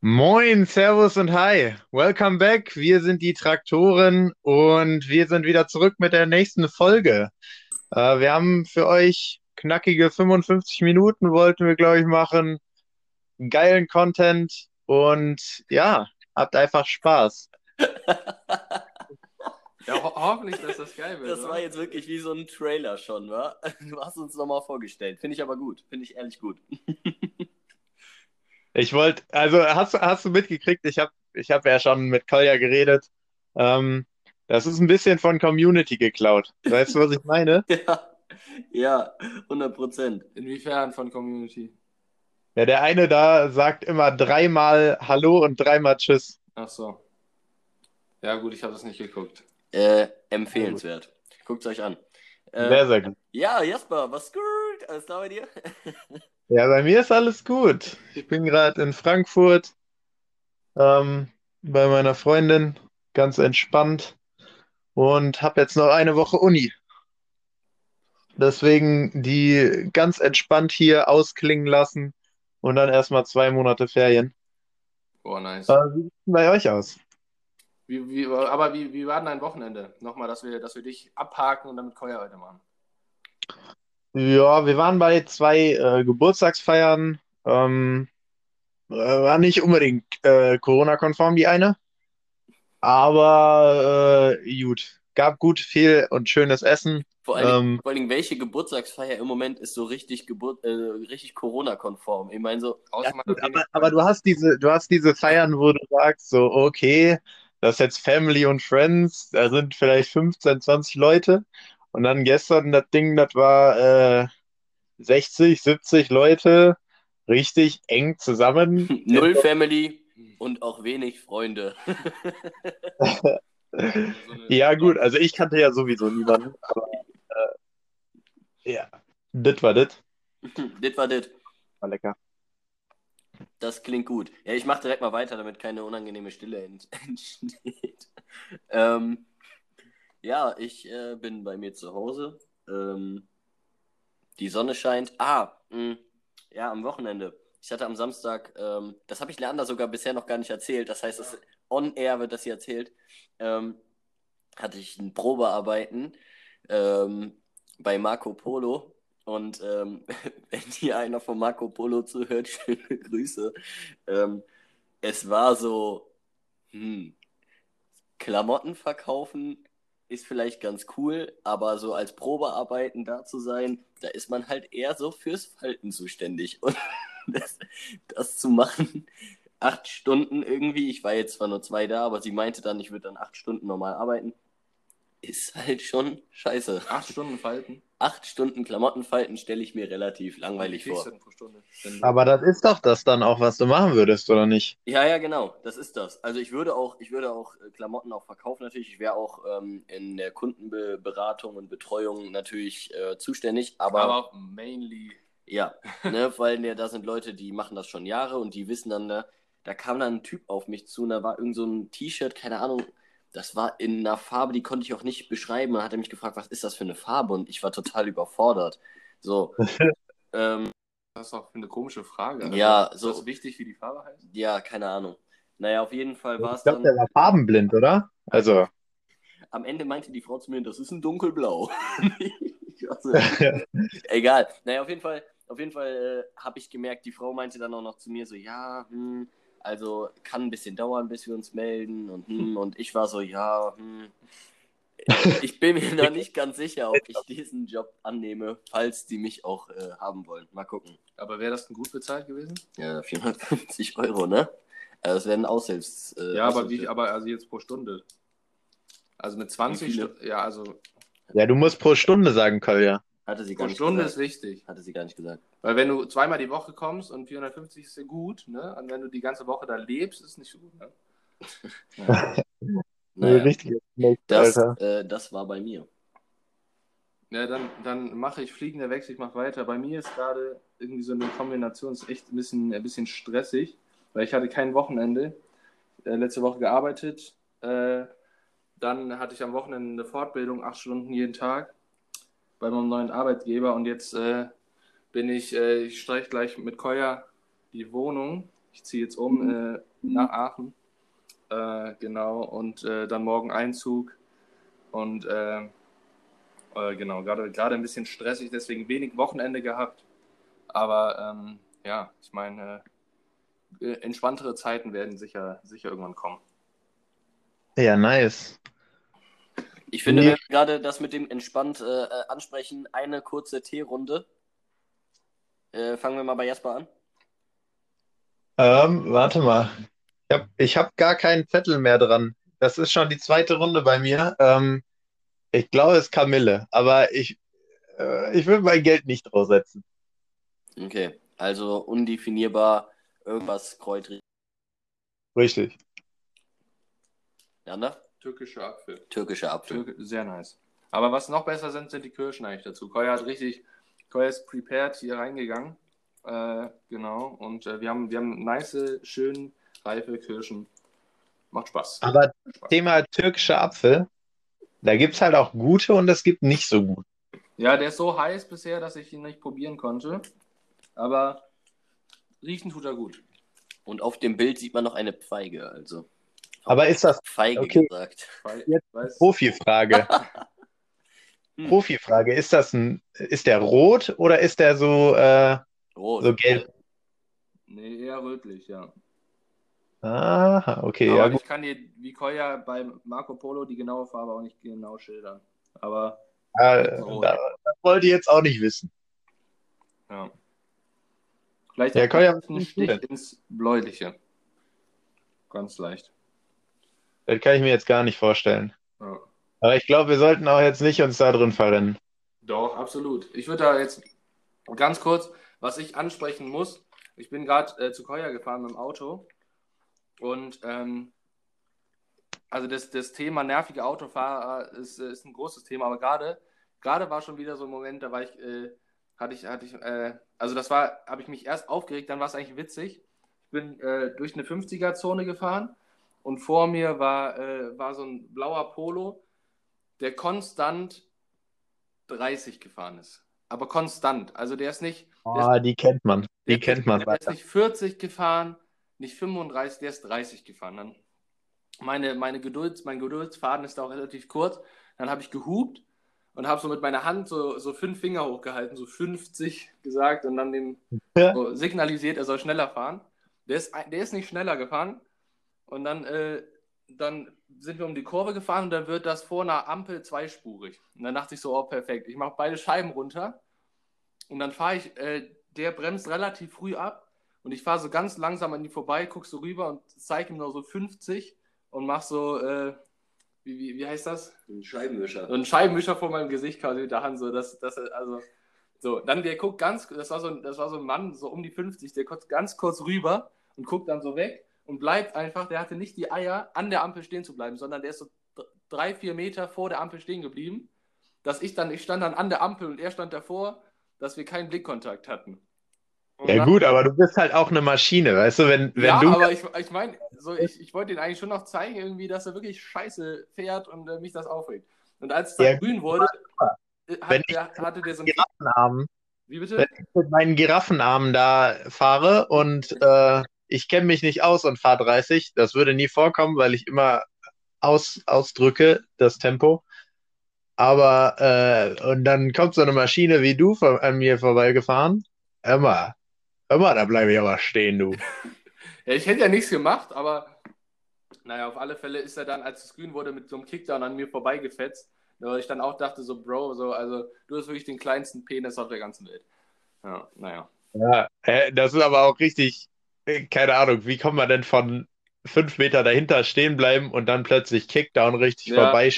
Moin, Servus und Hi. Welcome back. Wir sind die Traktoren und wir sind wieder zurück mit der nächsten Folge. Äh, wir haben für euch knackige 55 Minuten, wollten wir, glaube ich, machen. Geilen Content und ja, habt einfach Spaß. Ja, ho hoffentlich, dass das geil wird. Das war oder? jetzt wirklich wie so ein Trailer schon, wa? Du hast uns nochmal vorgestellt. Finde ich aber gut. Finde ich ehrlich gut. Ich wollte, also hast, du- hast du mitgekriegt, ich habe ich hab ja schon mit Kolja geredet. Ähm, das ist ein bisschen von Community geklaut. Weißt du, was ich meine? Ja, ja, 100 Prozent. Inwiefern von Community? Ja, der eine da sagt immer dreimal Hallo und dreimal Tschüss. Ach so. Ja, gut, ich habe das nicht geguckt. Äh, empfehlenswert. Guckt euch an. Äh, Sehr, sehr gut. ja, Jasper, was gut? Alles klar bei dir? Ja, bei mir ist alles gut. Ich bin gerade in Frankfurt ähm, bei meiner Freundin, ganz entspannt und habe jetzt noch eine Woche Uni. Deswegen die ganz entspannt hier ausklingen lassen und dann erstmal zwei Monate Ferien. Boah, nice. Äh, wie sieht denn bei euch aus? Wie, wie, aber wie, wie war denn dein Wochenende? Nochmal, dass wir, dass wir dich abhaken und dann mit Koya weitermachen. Ja, wir waren bei zwei äh, Geburtstagsfeiern. Ähm, äh, war nicht unbedingt äh, Corona-konform, die eine. Aber äh, gut, gab gut viel und schönes Essen. Vor allen, Dingen, Ähm, vor allen Dingen, welche Geburtstagsfeier im Moment ist so richtig, Geburt, äh, richtig Corona-konform? Ich meine so, ja, gut, aber, aber du hast diese, du hast diese Feiern, wo du sagst, so, okay, das ist jetzt Family und Friends, da sind vielleicht 15, 20 Leute. Und dann gestern das Ding, das war äh, 60, 70 Leute, richtig eng zusammen. null Family und auch wenig Freunde. Ja, gut, also ich kannte ja sowieso niemanden, aber äh, ja, das war das. das war das. War lecker. Das klingt gut. Ja, ich mache direkt mal weiter, damit keine unangenehme Stille ent entsteht. Ähm, ja, ich äh, bin bei mir zu Hause. Ähm, die Sonne scheint. Ah, mh, ja, am Wochenende. Ich hatte am Samstag, ähm, das habe ich Leander sogar bisher noch gar nicht erzählt. Das heißt, es, on air wird das hier erzählt. Ähm, hatte ich ein Probearbeiten ähm, bei Marco Polo. Und ähm, wenn hier einer von Marco Polo zuhört, schöne Grüße. Ähm, es war so, hm, Klamotten verkaufen ist vielleicht ganz cool, aber so als Probearbeiten da zu sein, da ist man halt eher so fürs Falten zuständig. Und das, das zu machen, acht Stunden irgendwie, ich war jetzt zwar nur zwei da, aber sie meinte dann, ich würde dann acht Stunden normal arbeiten, ist halt schon scheiße. Acht Stunden falten. Acht Stunden Klamotten falten stelle ich mir relativ langweilig vor. Aber das ist doch das dann auch, was du machen würdest, oder nicht? Ja, ja, genau, das ist das. Also ich würde auch, ich würde auch äh, Klamotten auch verkaufen natürlich. Ich wäre auch ähm, in der Kundenberatung und Betreuung natürlich äh, zuständig, aber, aber mainly. ja, ne, weil ne, da sind Leute, die machen das schon Jahre und die wissen dann, da, da kam dann ein Typ auf mich zu und da war irgend so ein T-Shirt, keine Ahnung, das war in einer Farbe, die konnte ich auch nicht beschreiben. Und dann hat er mich gefragt, was ist das für eine Farbe? Und ich war total überfordert. So, ähm, Das ist auch eine komische Frage. Also, Ja, ist so- das wichtig, wie die Farbe heißt? ja, keine Ahnung. Naja, auf jeden Fall war Ich es glaube, dann. der war farbenblind, oder? Also, Am Ende meinte die Frau zu mir, das ist ein dunkelblau. Ich war so, Egal. Naja, auf jeden Fall, auf jeden Fall äh, habe ich gemerkt, die Frau meinte dann auch noch zu mir so, ja, hm, also kann ein bisschen dauern, bis wir uns melden und hm, und ich war so, ja, hm. Ich bin mir noch nicht ganz sicher, ob ich diesen Job annehme, falls die mich auch äh, haben wollen. Mal gucken. Aber wäre das denn gut bezahlt gewesen? Ja, 450 Euro, ne? Also das wären Aushilfs. Äh, ja, aber wie, aber also jetzt pro Stunde. Also mit 20 Wie viele? Stunden. Ja, also ja, du musst pro Stunde sagen, Kolja. Hatte sie gar pro nicht Stunde gesagt. ist wichtig. Hatte sie gar nicht gesagt. Weil wenn du zweimal die Woche kommst und 450 ist ja gut, ne? Und wenn du die ganze Woche da lebst, ist nicht so gut, ne? Naja, Richtig, das, äh, das war bei mir. Ja, dann, dann mache ich fliegender Wechsel, ich mache weiter. Bei mir ist gerade irgendwie so eine Kombination, ist echt ein bisschen, ein bisschen stressig, weil ich hatte kein Wochenende. Äh, letzte Woche gearbeitet. Äh, dann hatte ich am Wochenende eine Fortbildung, acht Stunden jeden Tag bei meinem neuen Arbeitgeber und jetzt äh, bin ich, äh, ich streiche gleich mit Koya die Wohnung Ich ziehe jetzt um äh, nach Aachen. Äh, genau, und äh, dann morgen Einzug. Und äh, äh, genau, gerade gerade ein bisschen stressig, deswegen wenig Wochenende gehabt. Aber ähm, ja, ich meine, äh, entspanntere Zeiten werden sicher, sicher irgendwann kommen. Ja, nice. Ich finde, Nee. gerade das mit dem entspannt äh, äh, ansprechen, eine kurze Teerunde. Äh, fangen wir mal bei Jasper an. Ähm, warte mal. Ich habe ich hab gar keinen Zettel mehr dran. Das ist schon die zweite Runde bei mir. Ähm, ich glaube, es ist Kamille, aber ich, äh, ich will mein Geld nicht draufsetzen. Okay, also undefinierbar irgendwas kräutrig. Richtig. Jana? Türkische Apfel. Türkischer Apfel. Türk sehr nice. Aber was noch besser sind, sind die Kirschen eigentlich dazu. Koya hat richtig, Koya ist prepared hier reingegangen. Äh, genau. Und äh, wir haben, wir haben nice, schön reife Kirschen. Macht Spaß. Aber Spaß. Thema türkischer Apfel, da gibt es halt auch gute und es gibt nicht so gut. Ja, der ist so heiß bisher, dass ich ihn nicht probieren konnte. Aber riechen tut er gut. Und auf dem Bild sieht man noch eine Pfeige, also. Aber ist das Feige Okay. gesagt. Jetzt Profifrage? Hm. Profifrage, ist das ein, ist der rot oder ist der so, äh, Rot. so gelb? nee, eher rötlich, ja. Aha, okay, Aber ja ich kann dir, wie Koya bei Marco Polo, die genaue Farbe auch nicht genau schildern. Aber Ja, Rot. da, das wollte ich jetzt auch nicht wissen. ja. Vielleicht Ja, Koya, ein Stich ins Bläuliche. Ganz leicht. Das kann ich mir jetzt gar nicht vorstellen. Ja. Aber ich glaube, wir sollten auch jetzt nicht uns da drin verrennen. Doch, absolut. Ich würde da jetzt ganz kurz, was ich ansprechen muss. Ich bin gerade äh, zu Koya gefahren mit dem Auto und ähm, also das, das Thema nervige Autofahrer ist, ist ein großes Thema, aber gerade gerade war schon wieder so ein Moment, da war ich, äh, hatte ich, hatte ich, äh, also das war, habe ich mich erst aufgeregt, dann war es eigentlich witzig. Ich bin äh, durch eine 50er-Zone gefahren und vor mir war, äh, war so ein blauer Polo, der konstant 30 gefahren ist. Aber konstant. Also der ist nicht, Ah, die kennt man. Die der, kennt man der ist weiter. nicht 40 gefahren, nicht 35, der ist 30 gefahren. Dann meine, meine Geduld, mein Geduldsfaden ist da auch relativ kurz. Dann habe ich gehupt und habe so mit meiner Hand so, so fünf Finger hochgehalten, so 50 gesagt und dann dem Ja. so signalisiert, er soll schneller fahren. Der ist, der ist nicht schneller gefahren. Und dann, äh, dann sind wir um die Kurve gefahren und dann wird das vor einer Ampel zweispurig. Und dann dachte ich so, oh perfekt, ich mache beide Scheiben runter und dann fahre ich, äh, der bremst relativ früh ab und ich fahre so ganz langsam an die vorbei, guck so rüber und zeige ihm noch so 50 und mach so, äh, wie, wie, wie heißt das? Ein Scheibenwischer. so ein Scheibenwischer vor meinem Gesicht quasi mit der Hand, so, dass, dass also, so, dann der guckt ganz, das war so, das war so ein Mann, so um die 50, der guckt ganz kurz rüber und guckt dann so weg und bleibt einfach, der hatte nicht die Eier, an der Ampel stehen zu bleiben, sondern der ist so drei, vier Meter vor der Ampel stehen geblieben, dass ich dann, ich stand dann an der Ampel und er stand davor, dass wir keinen Blickkontakt hatten. Und Ja gut, aber du bist halt auch eine Maschine, weißt du, wenn, wenn ja, du aber ich, ich meine, so, ich, ich wollte ihn eigentlich schon noch zeigen, irgendwie, dass er wirklich scheiße fährt und äh, mich das aufregt. Und als es dann Ja, grün wurde, äh, hat, der, hatte der so ein. Giraffenarmen, Wie bitte? wenn ich mit meinen Giraffenarmen da fahre und äh, ich kenne mich nicht aus und fahre 30, das würde nie vorkommen, weil ich immer aus, ausdrücke, das Tempo. Aber, äh, und dann kommt so eine Maschine wie du vor, an mir vorbeigefahren. Hör mal, da bleibe ich aber stehen, du. Ja, ich hätte ja nichts gemacht, aber naja, auf alle Fälle ist er dann, als es grün wurde, mit so einem Kickdown an mir vorbeigefetzt. Weil ich dann auch dachte, so, Bro, so, also du hast wirklich den kleinsten Penis auf der ganzen Welt. Ja, naja. Ja, das ist aber auch richtig, keine Ahnung, wie kommt man denn von fünf Meter dahinter stehen bleiben und dann plötzlich Kickdown richtig Ja. vorbei?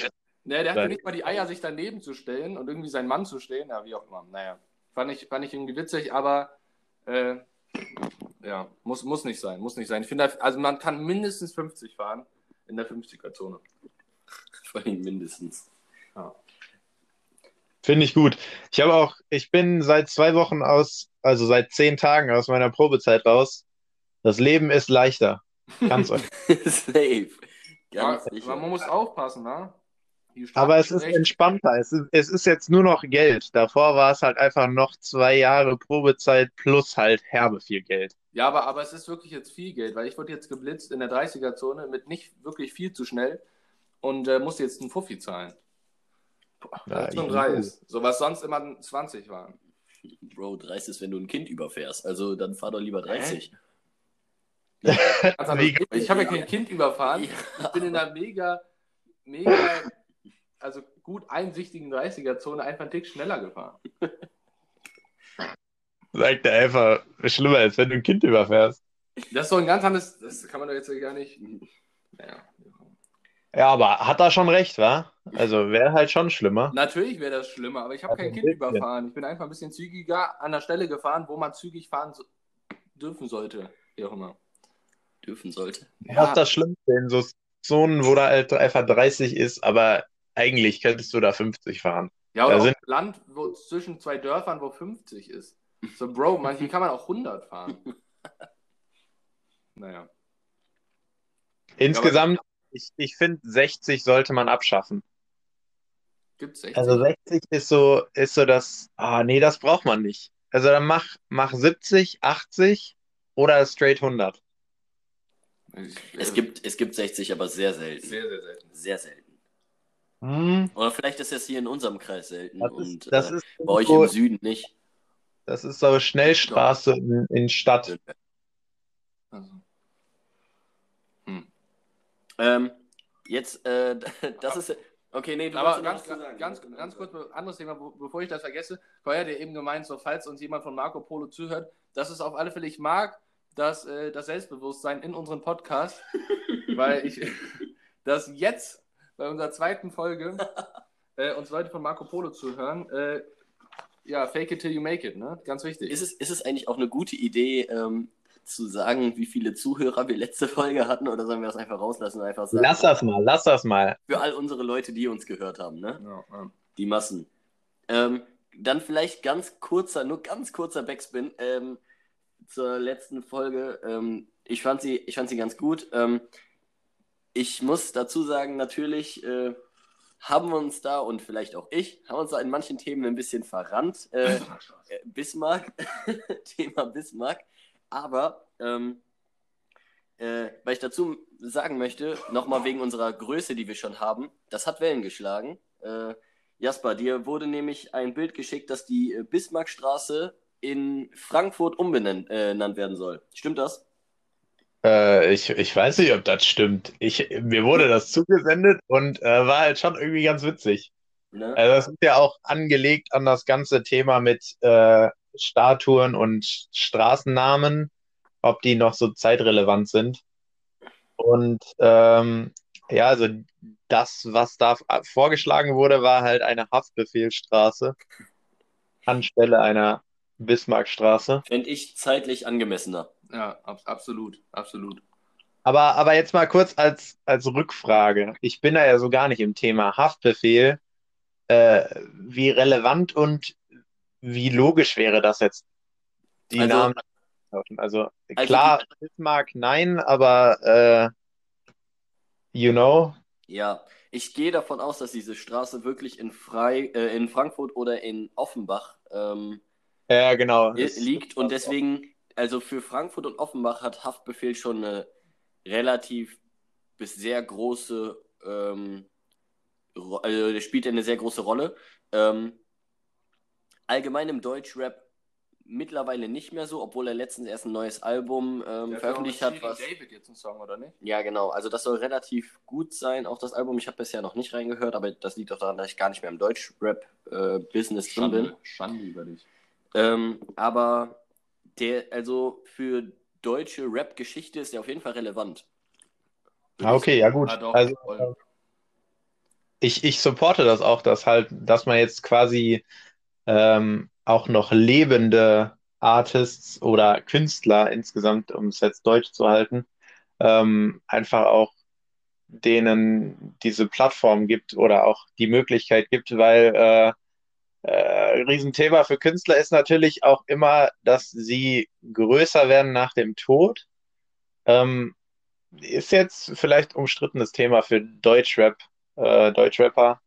Ne, der hatte nicht mal die Eier, sich daneben zu stellen und irgendwie seinen Mann zu stehen. Ja, wie auch immer. Naja, fand ich, fand ich irgendwie witzig, aber äh, ja, muss, muss nicht sein, muss nicht sein. Ich finde, also man kann mindestens 50 fahren in der 50er-Zone. Vor allem mindestens. Finde ich gut. Ich habe auch, ich bin seit zwei Wochen aus, also seit zehn Tagen aus meiner Probezeit raus. Das Leben ist leichter. Ganz euch. Safe. Ja, Ganz sicher. man muss aufpassen, ne? Aber es ist entspannter. Es ist, es ist jetzt nur noch Geld. Davor war es halt einfach noch zwei Jahre Probezeit plus halt herbe viel Geld. Ja, aber, aber es ist wirklich jetzt viel Geld, weil ich wurde jetzt geblitzt in der 30er-Zone mit nicht wirklich viel zu schnell und äh, musste jetzt einen Fuffi zahlen. Boah, Ja, juhu. dreist. So was sonst immer 20 waren. Bro, dreist ist, wenn du ein Kind überfährst. Also dann fahr doch lieber 30. Also, ich habe ja kein Kind überfahren. Ich bin in einer mega, mega, also gut einsichtigen 30er-Zone einfach einen Tick schneller gefahren. Sagt er einfach, schlimmer als wenn du ein Kind überfährst. Das ist so ein ganz anderes, das kann man doch jetzt gar nicht. Naja. Ja, aber hat er schon recht, wa? Also wäre halt schon schlimmer. Natürlich wäre das schlimmer, aber ich habe Also kein ein Kind überfahren. Ich bin einfach ein bisschen zügiger an der Stelle gefahren, wo man zügig fahren so dürfen sollte. Wie auch immer. Dürfen sollte. Das ist das Schlimmste in so Zonen, wo da halt einfach 30 ist, aber eigentlich könntest du da 50 fahren. Ja, oder Da auch sind- Land wo, zwischen zwei Dörfern, wo 50 ist. So, Bro, manchmal kann man auch 100 fahren. Naja. Insgesamt, ich, ich finde, 60 sollte man abschaffen. Gibt's 60? Also 60 ist so, ist so das, ah nee, das braucht man nicht. Also dann mach, mach 70, 80 oder straight 100. Ich- Es gibt, es gibt 60, aber sehr selten. sehr, sehr selten. Sehr selten. Hm, Oder vielleicht ist das hier in unserem Kreis selten das und ist, das äh, ist bei euch so, im Süden nicht. das ist so Schnellstraße in, in Stadt. Also. Ähm, jetzt, äh, das ist. Okay, nee, du Aber ganz, ganz, ganz kurz, ein anderes Thema, bevor ich das vergesse. Vorher hat ja eben gemeint, so falls uns jemand von Marco Polo zuhört, das ist auf alle Fälle, ich mag das, äh, das Selbstbewusstsein in unserem Podcast, weil ich das jetzt bei unserer zweiten Folge äh, uns Leute von Marco Polo zuhören. Äh, ja, fake it till you make it, ne? Ganz wichtig. Ist es, ist es eigentlich auch eine gute Idee, ähm, zu sagen, wie viele Zuhörer wir letzte Folge hatten, oder sollen wir das einfach rauslassen und einfach sagen, Lass das mal, lass das mal. für all unsere Leute, die uns gehört haben, ne? ja, ja. Die Massen. Ähm, dann vielleicht ganz kurzer, nur ganz kurzer Backspin ähm, zur letzten Folge. Ähm, ich, fand sie, ich fand sie ganz gut. Ähm, ich muss dazu sagen, natürlich äh, haben wir uns da und vielleicht auch ich, haben uns da in manchen Themen ein bisschen verrannt. Äh, äh, Bismarck, Thema Bismarck. Aber, ähm, äh, weil ich dazu sagen möchte, nochmal wegen unserer Größe, die wir schon haben, das hat Wellen geschlagen. Äh, Jasper, dir wurde nämlich ein Bild geschickt, dass die äh, Bismarckstraße in Frankfurt umbenannt äh, werden soll. Stimmt das? Äh, ich, ich weiß nicht, ob das stimmt. Ich, mir wurde das zugesendet und äh, war halt schon irgendwie ganz witzig. Ne? Also das ist ja auch angelegt an das ganze Thema mit äh, Statuen und Straßennamen, ob die noch so zeitrelevant sind. Und ähm, ja, also das, was da vorgeschlagen wurde, war halt eine Haftbefehlsstraße anstelle einer Bismarckstraße. Fände ich zeitlich angemessener. ja ab, absolut, absolut. Aber, aber jetzt mal kurz als, als Rückfrage. Ich bin da ja so gar nicht im Thema Haftbefehl. Äh, wie relevant und wie logisch wäre das jetzt, die Also- Namen? Also Also klar, Bismarck nein, aber äh, you know, Ja, ich gehe davon aus, dass diese Straße wirklich in, Frei, äh, in Frankfurt oder in Offenbach ähm, ja genau. Das- liegt und deswegen, also für Frankfurt und Offenbach hat Haftbefehl schon eine relativ bis sehr große, ähm, also der spielt eine sehr große Rolle. Ähm, allgemein im Deutschrap mittlerweile nicht mehr so, obwohl er letztens erst ein neues Album ähm, veröffentlicht hat, was David jetzt einen Song, oder nicht? ja, genau. Also das soll relativ gut sein, auch das Album. Ich habe bisher noch nicht reingehört, aber das liegt auch daran, dass ich gar nicht mehr im Deutsch-Rap-Business drin bin. Schande über dich. Ähm, aber der, also für deutsche Rap-Geschichte ist der auf jeden Fall relevant. Ah, okay, ja gut. Ah, Also voll. ich, ich supporte das auch, dass halt, dass man jetzt quasi ähm, auch noch lebende Artists oder Künstler insgesamt, um es jetzt deutsch zu halten, ähm, einfach auch denen diese Plattform gibt oder auch die Möglichkeit gibt, weil äh, äh, Riesenthema für Künstler ist natürlich auch immer, dass sie größer werden nach dem Tod. Ähm, ist jetzt vielleicht umstrittenes Thema für Deutschrap, äh, Deutschrapper.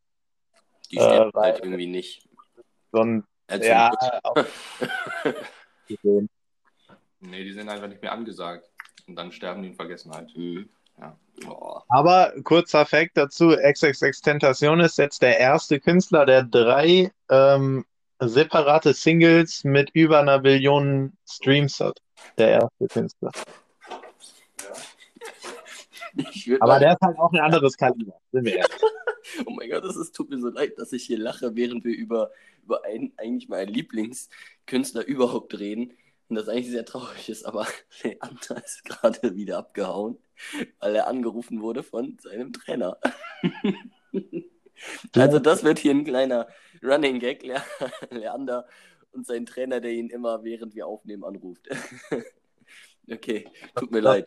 Die sterben Äh, halt irgendwie nicht. So ein, ja, auch. Nee, die sind einfach nicht mehr angesagt. Und dann sterben die in Vergessenheit. Mhm. Oh. Aber kurzer Fact dazu: XXX Tentacion ist jetzt der erste Künstler, der drei ähm, separate Singles mit über einer Billion Streams hat. Der erste Künstler. Aber der ist halt auch ein anderes Kaliber, sind wir ehrlich. Oh mein Gott, es tut mir so leid, dass ich hier lache, während wir über, über einen, eigentlich meinen Lieblingskünstler überhaupt reden. Und das eigentlich sehr traurig ist, aber Leander ist gerade wieder abgehauen, weil er angerufen wurde von seinem Trainer. also das wird hier ein kleiner Running Gag. Le Leander und sein Trainer, der ihn immer, während wir aufnehmen, anruft. okay, tut mir leid.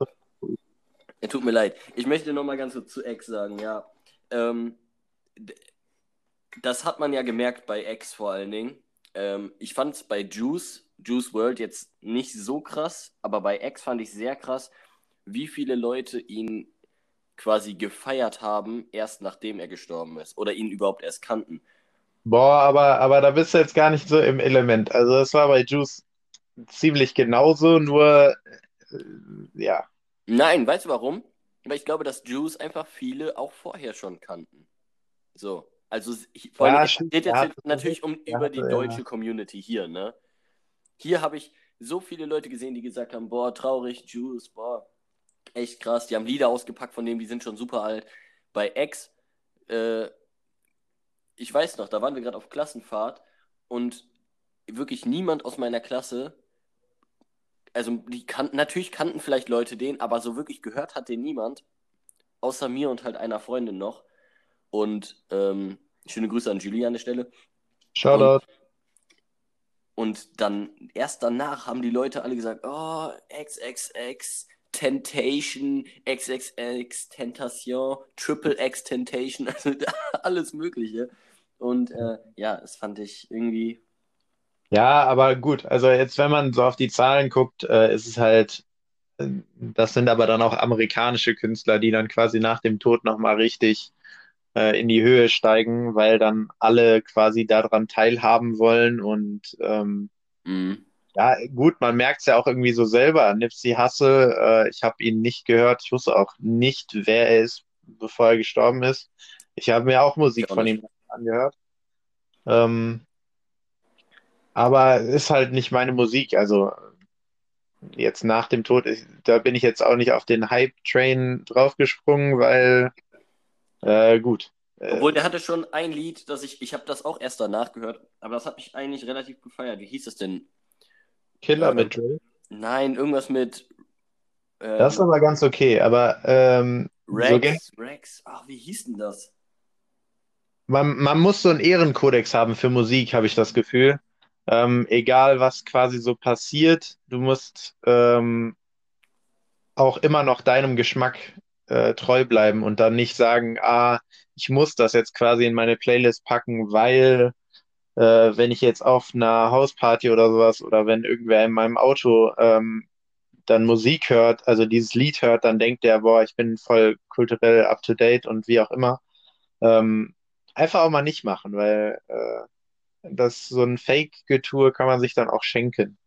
Tut mir leid. Ich möchte noch mal ganz kurz zu X sagen, ja. Ähm, das hat man ja gemerkt bei X vor allen Dingen. Ähm, ich fand es bei Juice, Juice World jetzt nicht so krass, aber bei X fand ich sehr krass, wie viele Leute ihn quasi gefeiert haben, erst nachdem er gestorben ist oder ihn überhaupt erst kannten. Boah, aber, aber da bist du jetzt gar nicht so im Element. Also, das war bei Juice ziemlich genauso, nur äh, ja. Nein, weißt du warum? Weil ich glaube, dass Juice einfach viele auch vorher schon kannten. So. Also vor Ja, allem, es stimmt, geht jetzt hatte- natürlich um er über die ja. deutsche Community hier, ne? Hier habe ich so viele Leute gesehen, die gesagt haben, boah, traurig, Juice, boah, echt krass. Die haben Lieder ausgepackt von dem, die sind schon super alt. Bei X, äh, ich weiß noch, da waren wir gerade auf Klassenfahrt und wirklich niemand aus meiner Klasse, also die kannten, natürlich kannten vielleicht Leute den, aber so wirklich gehört hat den niemand, außer mir und halt einer Freundin noch. Und ähm, schöne Grüße an Julie an der Stelle. Shoutout. Und dann, erst danach haben die Leute alle gesagt, oh, XXX, Tentation, XXX, Tentation, Triple X Tentation, also alles Mögliche. Und äh, ja, das fand ich irgendwie, Ja, aber gut, also jetzt, wenn man so auf die Zahlen guckt, äh, ist es halt, äh, das sind aber dann auch amerikanische Künstler, die dann quasi nach dem Tod nochmal richtig äh, in die Höhe steigen, weil dann alle quasi daran teilhaben wollen und ähm, mh, ja, gut, man merkt es ja auch irgendwie so selber. Nipsey Hussle, äh, ich habe ihn nicht gehört, ich wusste auch nicht, wer er ist, bevor er gestorben ist. Ich habe mir auch Musik von ihm angehört. Ähm, aber ist halt nicht meine Musik. Also jetzt nach dem Tod, ich, da bin ich jetzt auch nicht auf den Hype-Train draufgesprungen, weil äh, gut. Äh, Obwohl, der hatte schon ein Lied, das ich, ich habe das auch erst danach gehört, aber das hat mich eigentlich relativ gefeiert. Wie hieß es denn? Killer mit Drill. Nein, irgendwas mit ähm, Das ist aber ganz okay, aber ähm, so Rex, Rex, ach, wie hieß denn das? Man, man muss so einen Ehrenkodex haben für Musik, habe ich das Gefühl. Ähm, egal, was quasi so passiert, du musst ähm, auch immer noch deinem Geschmack äh, treu bleiben und dann nicht sagen, ah, ich muss das jetzt quasi in meine Playlist packen, weil äh, wenn ich jetzt auf einer Hausparty oder sowas oder wenn irgendwer in meinem Auto ähm, dann Musik hört, also dieses Lied hört, dann denkt der, boah, ich bin voll kulturell up to date und wie auch immer. Ähm, einfach auch mal nicht machen, weil äh, das so ein Fake-Getue kann man sich dann auch schenken.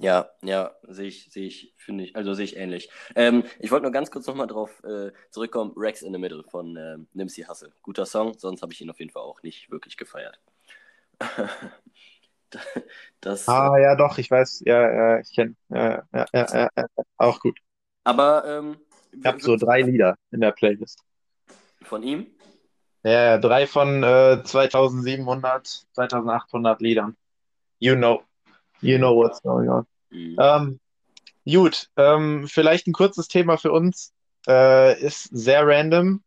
Ja, ja, sehe ich, sehe ich, finde ich, also sehe ich ähnlich. Ähm, ich wollte nur ganz kurz nochmal drauf äh, zurückkommen. Rex in the Middle von ähm, Nimsy Hussle. Guter Song, sonst habe ich ihn auf jeden Fall auch nicht wirklich gefeiert. das, Ah, ja, doch, ich weiß, ja, ja, ich kenne, ja, ja, ja, ja, auch gut. aber ähm, Ich habe so drei Lieder in der Playlist. von ihm. Ja, ja, drei von äh, 2700, 2800 Liedern. You know, you know what's going on. Mhm. Ähm, gut, ähm, vielleicht ein kurzes Thema für uns. Äh, ist sehr random,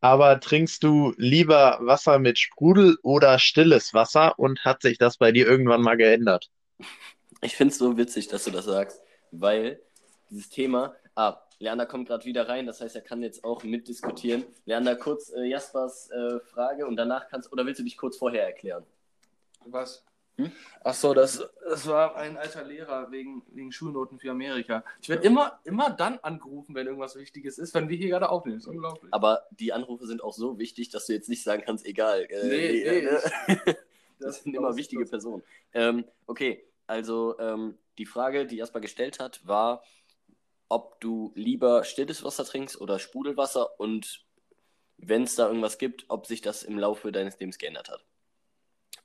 aber trinkst du lieber Wasser mit Sprudel oder stilles Wasser und hat sich das bei dir irgendwann mal geändert? Ich finde es so witzig, dass du das sagst, weil dieses Thema. Ah, Leander kommt gerade wieder rein, das heißt, er kann jetzt auch mitdiskutieren. Leander, kurz äh, Jaspers äh, Frage und danach kannst Oder willst du dich kurz vorher erklären? Was? Hm? Ach so, das, das war ein alter Lehrer wegen, wegen Schulnoten für Amerika. Ich werde immer, immer dann angerufen, wenn irgendwas Wichtiges ist, wenn wir hier gerade aufnehmen. Das ist unglaublich. Aber die Anrufe sind auch so wichtig, dass du jetzt nicht sagen kannst, egal. Äh, Nee, die, nee, äh, das das- sind immer wichtige das- Personen. Ähm, okay, also ähm, die Frage, die Jasper gestellt hat, war, ob du lieber stilles Wasser trinkst oder Sprudelwasser und wenn es da irgendwas gibt, ob sich das im Laufe deines Lebens geändert hat.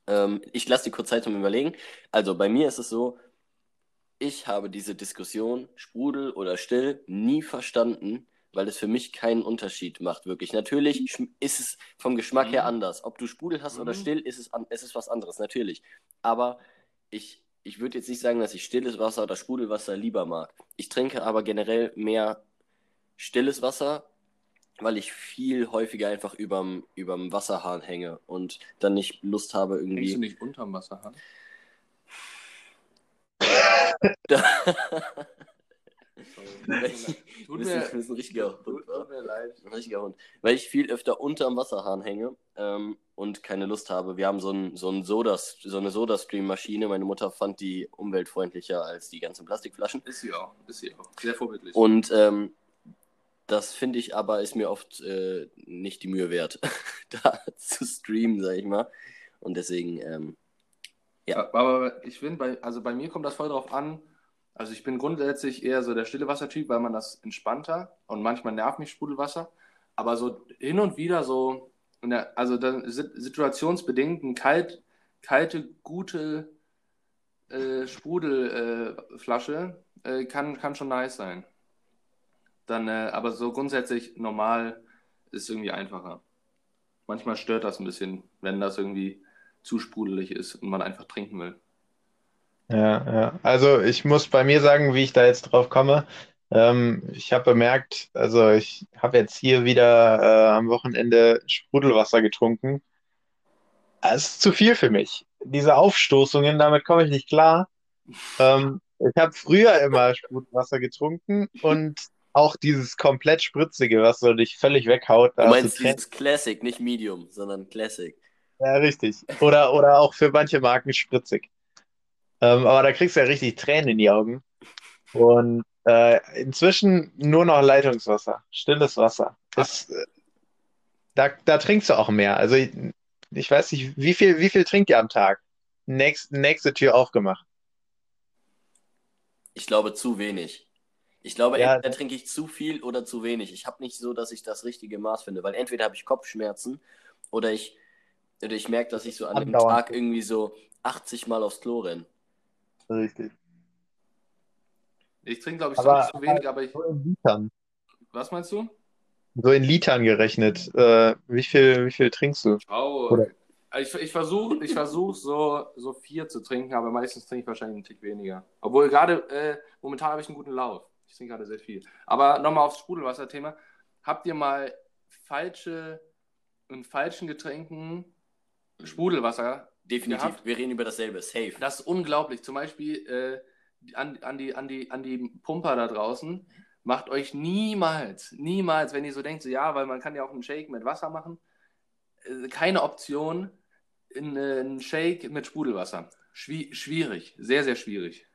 Ähm, ich lasse dir kurz Zeit zum Überlegen. Also bei mir ist es so, ich habe diese Diskussion, Sprudel oder still, nie verstanden, weil es für mich keinen Unterschied macht, wirklich. Natürlich schm- ist es vom Geschmack her Mhm. anders. Ob du Sprudel hast oder Mhm. still, ist es, es ist was anderes, natürlich. Aber ich, ich würde jetzt nicht sagen, dass ich stilles Wasser oder Sprudelwasser lieber mag. Ich trinke aber generell mehr stilles Wasser, weil ich viel häufiger einfach überm, überm Wasserhahn hänge und dann nicht Lust habe, Hängst du irgendwie. nicht unterm Wasserhahn? Tut mir, das ist ein richtiger tut, Hund. tut mir leid. Ein richtiger Hund. Weil ich viel öfter unterm Wasserhahn hänge ähm, und keine Lust habe. Wir haben so, ein, so, ein Sodas, so eine Soda-Stream-Maschine. Meine Mutter fand die umweltfreundlicher als die ganzen Plastikflaschen. Ist sie auch. Ist sie auch. Sehr vorbildlich. Und ähm, das finde ich aber, ist mir oft äh, nicht die Mühe wert, da zu streamen, sag ich mal. Und deswegen, ähm, Ja. Aber ich finde, bei, also bei mir kommt das voll drauf an. Also ich bin grundsätzlich eher so der stille Wassertyp, weil man das entspannter und manchmal nervt mich Sprudelwasser. Aber so hin und wieder so, der, also dann si- situationsbedingt ein kalt, kalte, gute äh, Sprudelflasche äh, äh, kann, kann schon nice sein. Dann, äh, aber so grundsätzlich normal ist irgendwie einfacher. Manchmal stört das ein bisschen, wenn das irgendwie zu sprudelig ist und man einfach trinken will. Ja, ja. Also ich muss bei mir sagen, wie ich da jetzt drauf komme. Ähm, ich habe bemerkt, also ich habe jetzt hier wieder äh, am Wochenende Sprudelwasser getrunken. Es ist zu viel für mich. Diese Aufstoßungen, damit komme ich nicht klar. Ähm, ich habe früher immer Sprudelwasser getrunken und auch dieses komplett spritzige, was so dich völlig weghaut. Du du meinst Tränen. dieses Classic, nicht Medium, sondern Classic. Ja, richtig. Oder, oder auch für manche Marken spritzig. Ähm, aber da kriegst du ja richtig Tränen in die Augen. Und äh, inzwischen nur noch Leitungswasser, stilles Wasser. Das, äh, da, da trinkst du auch mehr. Also ich, ich weiß nicht, wie viel, wie viel trinkt ihr am Tag? Nächst, nächste Tür aufgemacht. Ich glaube zu wenig. Ich glaube, Ja. entweder trinke ich zu viel oder zu wenig. Ich habe nicht so, dass ich das richtige Maß finde, weil entweder habe ich Kopfschmerzen oder ich, oder ich merke, dass ich so an dem. Tag irgendwie so 80 Mal aufs Klo renne. Richtig. Ich trinke, glaube ich, Aber- sonst zu wenig, aber ich. So in Litern. Was meinst du? So in Litern gerechnet. Äh, wie viel, wie viel trinkst du? Oh, Oder- ich, ich versuche ich versuch so, so vier zu trinken, aber meistens trinke ich wahrscheinlich einen Tick weniger. Obwohl gerade, äh, momentan habe ich einen guten Lauf. Ich trinke gerade sehr viel. Aber nochmal aufs Sprudelwasser-Thema. Habt ihr mal falsche, in falschen Getränken Sprudelwasser Definitiv. Gehabt? Wir reden über dasselbe. Safe. Das ist unglaublich. Zum Beispiel äh, an, an, die, an, die, an die Pumper da draußen. Macht euch niemals, niemals, wenn ihr so denkt, so ja, weil man kann ja auch einen Shake mit Wasser machen, äh, keine Option in äh, einen Shake mit Sprudelwasser. Schwi schwierig, sehr, sehr schwierig.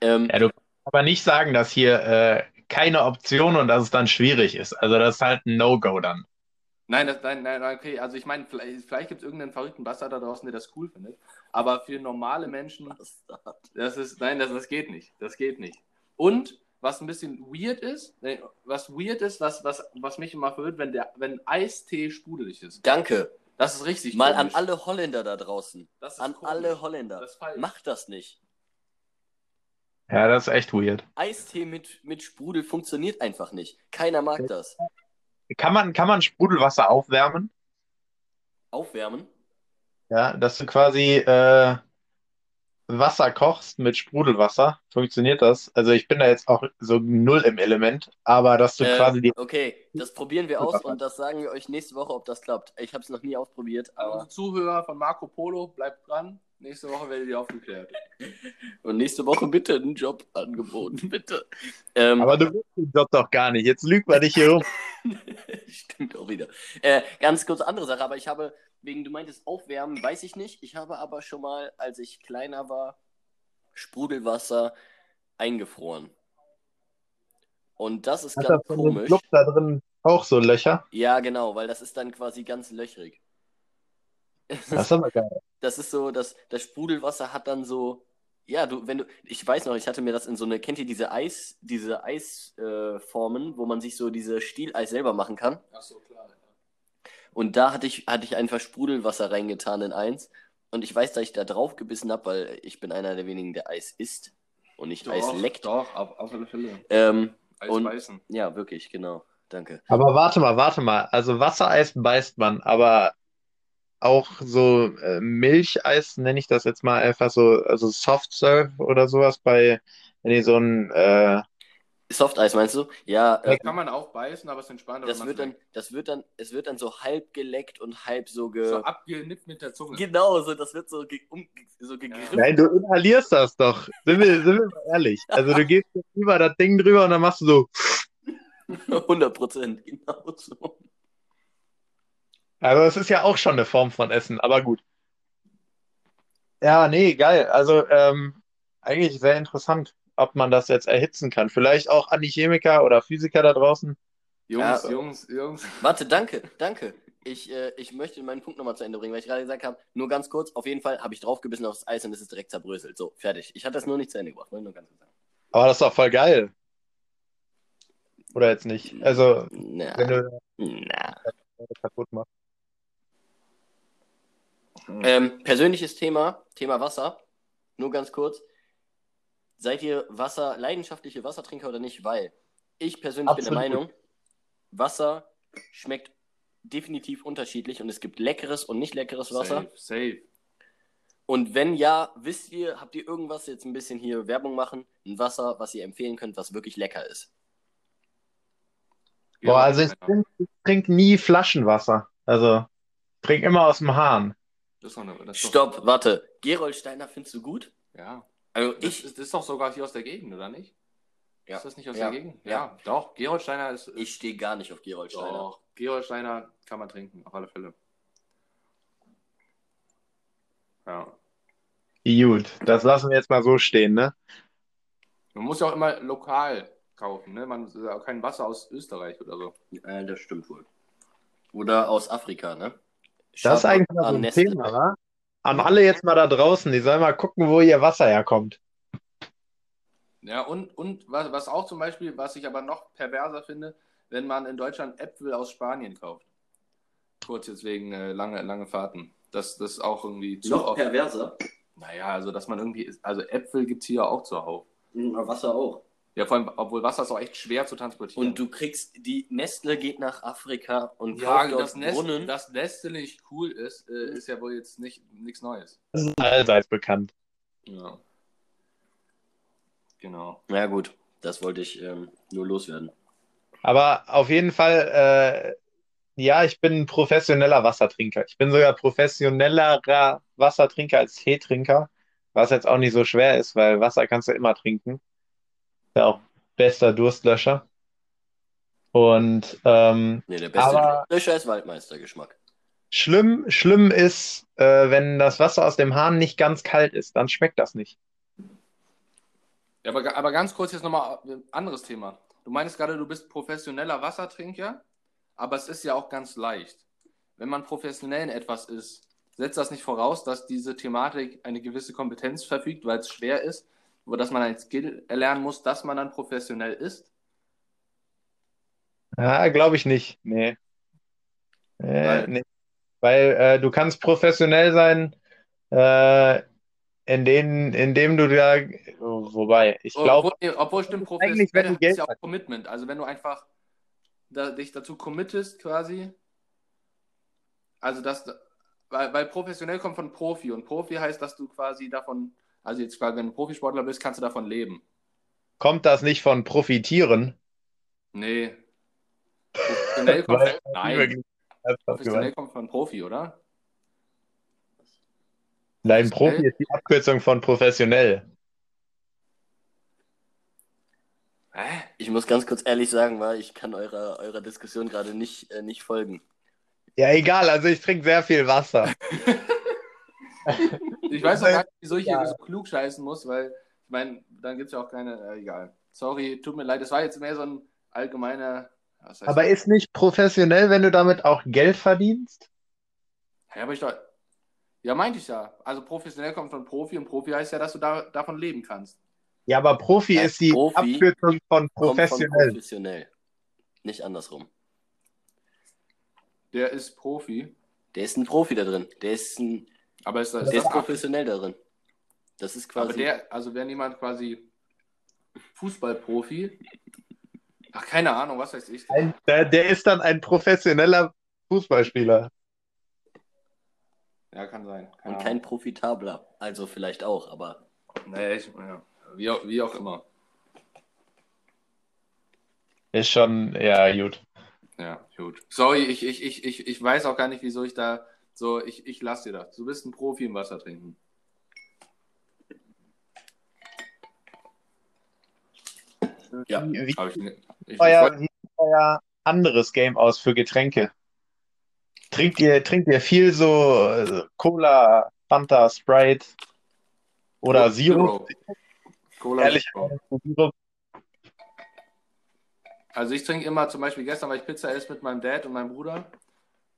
Ähm, Ja, du aber nicht sagen, dass hier äh, keine Option und dass es dann schwierig ist. Also das ist halt ein No-Go dann. Nein, das, nein, nein, okay, also ich meine, vielleicht, vielleicht gibt es irgendeinen verrückten Bastard da draußen, der das cool findet, aber für normale Menschen Bastard. Das ist, nein, das, das geht nicht. Das geht nicht. Und was ein bisschen weird ist, was weird ist, was, was, was mich immer verwirrt, wenn der, wenn Eistee sprudelig ist. Danke. Das ist richtig Mal komisch. an alle Holländer da draußen. Das ist An komisch. alle Holländer. Macht das nicht. Ja, das ist echt weird. Eistee mit, mit Sprudel funktioniert einfach nicht. Keiner mag das. Kann man, kann man Sprudelwasser aufwärmen? Aufwärmen? Ja, dass du quasi äh, Wasser kochst mit Sprudelwasser. Funktioniert das? Also ich bin da jetzt auch so null im Element, aber dass du Ähm, quasi die. Okay, das probieren wir aus und das sagen wir euch nächste Woche, ob das klappt. Ich habe es noch nie ausprobiert, aber unsere Zuhörer von Marco Polo, bleibt dran. Nächste Woche werdet ihr aufgeklärt. und nächste Woche bitte einen Job angeboten, bitte. Ähm, Aber du willst den Job doch gar nicht. Jetzt lügt man dich hier rum. Stimmt auch wieder. Äh, ganz kurz andere Sache, aber ich habe wegen, du meintest aufwärmen, weiß ich nicht. Ich habe aber schon mal, als ich kleiner war, Sprudelwasser eingefroren. Und das ist Hat ganz das komisch. Club da drin auch so Löcher? Ja, genau, weil das ist dann quasi ganz löchrig. Das ist aber geil. Das ist so, das, das Sprudelwasser hat dann so, ja, du, wenn du, ich weiß noch, ich hatte mir das in so eine, kennt ihr diese Eis, diese Eisformen, äh, wo man sich so diese Stieleis selber machen kann? Ach so, klar. Und da hatte ich, hatte ich einfach Sprudelwasser reingetan in eins. Und ich weiß, dass ich da drauf gebissen habe, weil ich bin einer der wenigen, der Eis isst und nicht Eis leckt. Doch, auf, auf alle Fälle. Ähm, Eis Und- beißen. ja, wirklich, genau. Danke. Aber warte mal, warte mal. Also Wassereis beißt man, aber auch so äh, Milcheis, nenne ich das jetzt mal einfach so, also Soft Serve oder sowas bei, wenn ihr so ein, äh, Softeis meinst du? Ja, äh, Das kann man auch beißen, aber es entspannt. das wird dann, das wird dann, es wird dann so halb geleckt und halb so ge. so abgenippt mit der Zunge. Genau, so, das wird so, ge um, so gegriffen. nein, du inhalierst das doch. Sind wir, sind wir mal ehrlich. Also du gehst über das Ding drüber und dann machst du so, 100 Prozent, genau so. Also es ist ja auch schon eine Form von Essen, aber gut. Ja, nee, geil. Also ähm, eigentlich sehr interessant, ob man das jetzt erhitzen kann. Vielleicht auch an die Chemiker oder Physiker da draußen. Jungs, Ja. Jungs, Jungs. Warte, danke, danke. Ich, äh, ich möchte meinen Punkt nochmal zu Ende bringen, weil ich gerade gesagt habe, nur ganz kurz, auf jeden Fall habe ich draufgebissen aufs Eis und es ist direkt zerbröselt. So, fertig. Ich hatte das nur nicht zu Ende gebracht, wollte ich nur ganz kurz sagen. Aber das ist doch voll geil. Oder jetzt nicht? Also, Na, wenn du na. das kaputt machst. Ähm, persönliches Thema, Thema Wasser. Nur ganz kurz. Seid ihr Wasser, leidenschaftliche Wassertrinker oder nicht? Weil ich persönlich bin der Absolut. Meinung, Wasser schmeckt definitiv unterschiedlich und es gibt leckeres und nicht leckeres Wasser. Safe, safe. Und wenn ja, wisst ihr, habt ihr irgendwas jetzt ein bisschen hier Werbung machen, ein Wasser, was ihr empfehlen könnt, was wirklich lecker ist? Boah, also ich trinke trink nie Flaschenwasser. Also, ich trinke immer aus dem Hahn. Das ist doch eine, das ist Stopp, warte. Gerolsteiner findest du gut? Doch, ja. Also Das, ich, ist, das ist doch sogar hier aus der Gegend, oder nicht? Ja. Ist das nicht aus Ja. der Gegend? Ja. Doch, Geroldsteiner ist. ich stehe gar nicht auf Gerolsteiner. Doch, Geroldsteiner kann man trinken, auf alle Fälle. Ja. Gut, das lassen wir jetzt mal so stehen, ne? Man muss ja auch immer lokal kaufen, ne? Man ja auch kein Wasser aus Österreich oder so. Äh, das stimmt wohl. Oder aus Afrika, ne? Das ist eigentlich mal so ein Nestle. Thema, wa? An alle jetzt mal da draußen, die sollen mal gucken, wo ihr Wasser herkommt. Ja, und, und was, was auch zum Beispiel, was ich aber noch perverser finde, wenn man in Deutschland Äpfel aus Spanien kauft. Kurz jetzt wegen äh, lange, lange Fahrten. Das, das ist auch irgendwie zu Noch oft. perverser. Naja, also dass man irgendwie, also Äpfel gibt es hier auch zuhauf. Mhm, aber Wasser auch. Ja, vor allem, obwohl Wasser ist auch echt schwer zu transportieren. Und du kriegst, die Nestle geht nach Afrika und ja, kauft dort das Nest, Brunnen. dass Nestle nicht cool ist, äh, ist ja wohl jetzt nicht nichts Neues. Das ist allseits bekannt. Ja. Genau. Ja gut, das wollte ich ähm, nur loswerden. Aber auf jeden Fall, äh, ja, ich bin ein professioneller Wassertrinker. Ich bin sogar professionellerer Wassertrinker als Teetrinker, was jetzt auch nicht so schwer ist, weil Wasser kannst du immer trinken. Ja auch bester Durstlöscher. Und ähm, Nee, der beste Aber- Löscher ist Waldmeistergeschmack. schlimm, schlimm ist, äh, wenn das Wasser aus dem Hahn nicht ganz kalt ist, dann schmeckt das nicht. Ja, aber, aber ganz kurz jetzt nochmal ein anderes Thema. Du meinst gerade, du bist professioneller Wassertrinker, aber es ist ja auch ganz leicht. Wenn man professionell in etwas ist, setzt das nicht voraus, dass diese Thematik eine gewisse Kompetenz verfügt, weil es schwer ist, oder dass man ein Skill erlernen muss, dass man dann professionell ist? Ja, glaube ich nicht. Nee. Äh, Weil- nee. Weil äh, du kannst professionell sein, äh, in denen, indem du da, wobei, ich glaube, obwohl, nee, obwohl stimmt, eigentlich, wenn du professionell Geld ist ja auch. Commitment. Also wenn du einfach da, dich dazu committest quasi, also das, weil, weil professionell kommt von Profi und Profi heißt, dass du quasi davon, also jetzt wenn du Profisportler bist, kannst du davon leben. kommt das nicht von profitieren? Nee. Professionell kommt Weil- nein, professionell kommt von Profi, oder? Nein, Profi ist die Abkürzung von professionell. Hä? Ich muss ganz kurz ehrlich sagen, weil ich kann eurer, eurer Diskussion gerade nicht, äh, nicht folgen. Ja, egal, also ich trinke sehr viel Wasser. Ich weiß auch gar nicht, wieso ich hier so klug scheißen muss, weil, ich meine, dann gibt es ja auch keine, äh, egal. Sorry, tut mir leid, das war jetzt mehr so ein allgemeiner. was heißt Aber das? ist nicht professionell, wenn du damit auch Geld verdienst? Ja, aber ich doch. Ja, meinte ich ja. Also professionell kommt von Profi und Profi heißt ja, dass du da, davon leben kannst. Ja, aber Profi Ja, ist die Profi Abkürzung von Kommt von professionell. professionell. Nicht andersrum. Der ist Profi. Der ist ein Profi da drin. Der ist, ein, Aber ist, das- der ist ist das professionell darin. Das ist quasi. Aber der, also wenn jemand quasi Fußballprofi, ach keine Ahnung, was weiß ich. Ein, der, der ist dann ein professioneller Fußballspieler. Ja, kann sein. Keine und kein profitabler. Also vielleicht auch, aber. Nee, ich, ja. wie, auch, wie auch immer. Ist schon, ja, gut. Ja, gut. Sorry, ich, ich, ich, ich, ich weiß auch gar nicht, wieso ich da so, ich, ich lasse dir das. Du bist ein Profi im Wasser trinken. ja. Wie, ich, nicht- ich, euer, wie sieht euer anderes Game aus für Getränke? Trinkt ihr, trinkt ihr viel so äh, Cola, Fanta, Sprite oder Sirup? Cola Ehrlich, Zero. Sirup? Also ich trinke immer, zum Beispiel gestern war ich Pizza essen mit meinem Dad und meinem Bruder.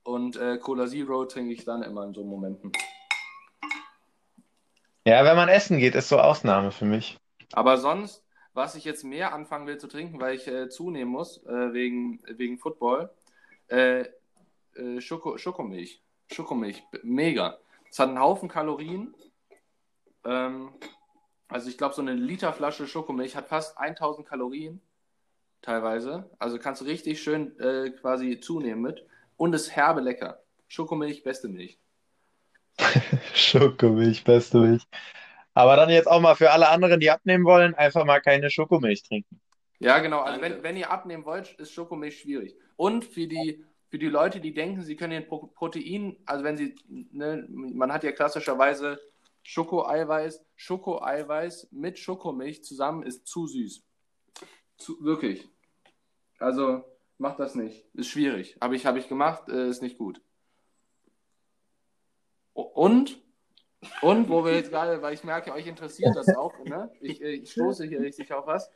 Und äh, Cola Zero trinke ich dann immer in so Momenten. Ja, wenn man essen geht, ist so Ausnahme für mich. Aber sonst, was ich jetzt mehr anfangen will zu trinken, weil ich äh, zunehmen muss, äh, wegen, wegen Football, äh, äh, Schoko, Schokomilch. Schokomilch, mega. Es hat einen Haufen Kalorien. Ähm, also ich glaube, so eine Literflasche Schokomilch hat fast 1000 Kalorien teilweise. Also kannst du richtig schön äh, quasi zunehmen mit. Und ist herbe lecker. Schokomilch, beste Milch. Schokomilch, beste Milch. Aber dann jetzt auch mal für alle anderen, die abnehmen wollen, einfach mal keine Schokomilch trinken. Ja, genau. Also wenn, wenn ihr abnehmen wollt, ist Schokomilch schwierig. Und für die, für die Leute, die denken, sie können den Pro Protein, also wenn sie, ne, man hat ja klassischerweise Schokoeiweiß, Schokoeiweiß mit Schokomilch zusammen ist zu süß. Zu, wirklich. Also macht das nicht. Ist schwierig. Habe ich, hab ich gemacht, äh, ist nicht gut. Und, und, wo wir jetzt gerade, weil ich merke, euch interessiert das auch, ne? Ich, äh, ich stoße hier richtig auf was.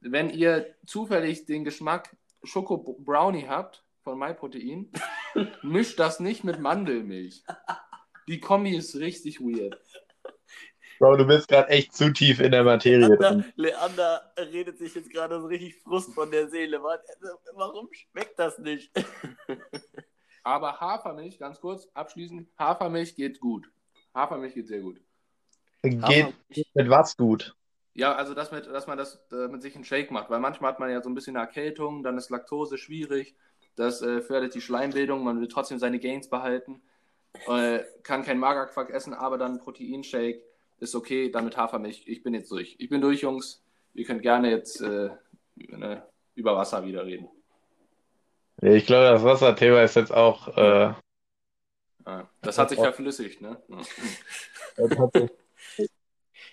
Wenn ihr zufällig den Geschmack Schoko Brownie habt von MyProtein, mischt das nicht mit Mandelmilch. Die Kombi ist richtig weird. Bro, du bist gerade echt zu tief in der Materie Leander, drin. Leander redet sich jetzt gerade so richtig Frust von der Seele. Wa- Warum schmeckt das nicht? Aber Hafermilch, ganz kurz, abschließend, Hafermilch geht gut. Hafermilch geht sehr gut. Geht mit was gut? Ja, also dass, mit, dass man das äh, mit sich einen Shake macht, weil manchmal hat man ja so ein bisschen Erkältung, dann ist Laktose schwierig, das äh, fördert die Schleimbildung, man will trotzdem seine Gains behalten, äh, kann kein Magerquark essen, aber dann ein Proteinshake ist okay, dann mit Hafermilch. Ich bin jetzt durch. Ich bin durch, Jungs. Ihr könnt gerne jetzt äh, ne, über Wasser wieder reden. Ich glaube, das Wasserthema ist jetzt auch. Äh, Ja, das hat sich verflüssigt, ne?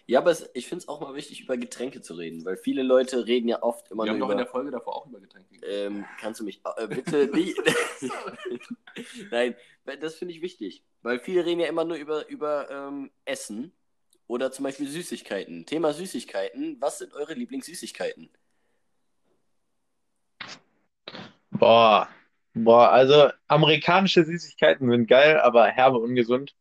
Ja, aber es, ich finde es auch mal wichtig, über Getränke zu reden, weil viele Leute reden ja oft immer Wir haben nur doch in über. der Folge davor auch über Getränke. Ähm, kannst du mich äh, bitte nicht? Nein, das finde ich wichtig, weil viele reden ja immer nur über, über ähm, Essen oder zum Beispiel Süßigkeiten. Thema Süßigkeiten. Was sind eure Lieblingssüßigkeiten? boah. Boah, also amerikanische Süßigkeiten sind geil, aber herbe ungesund.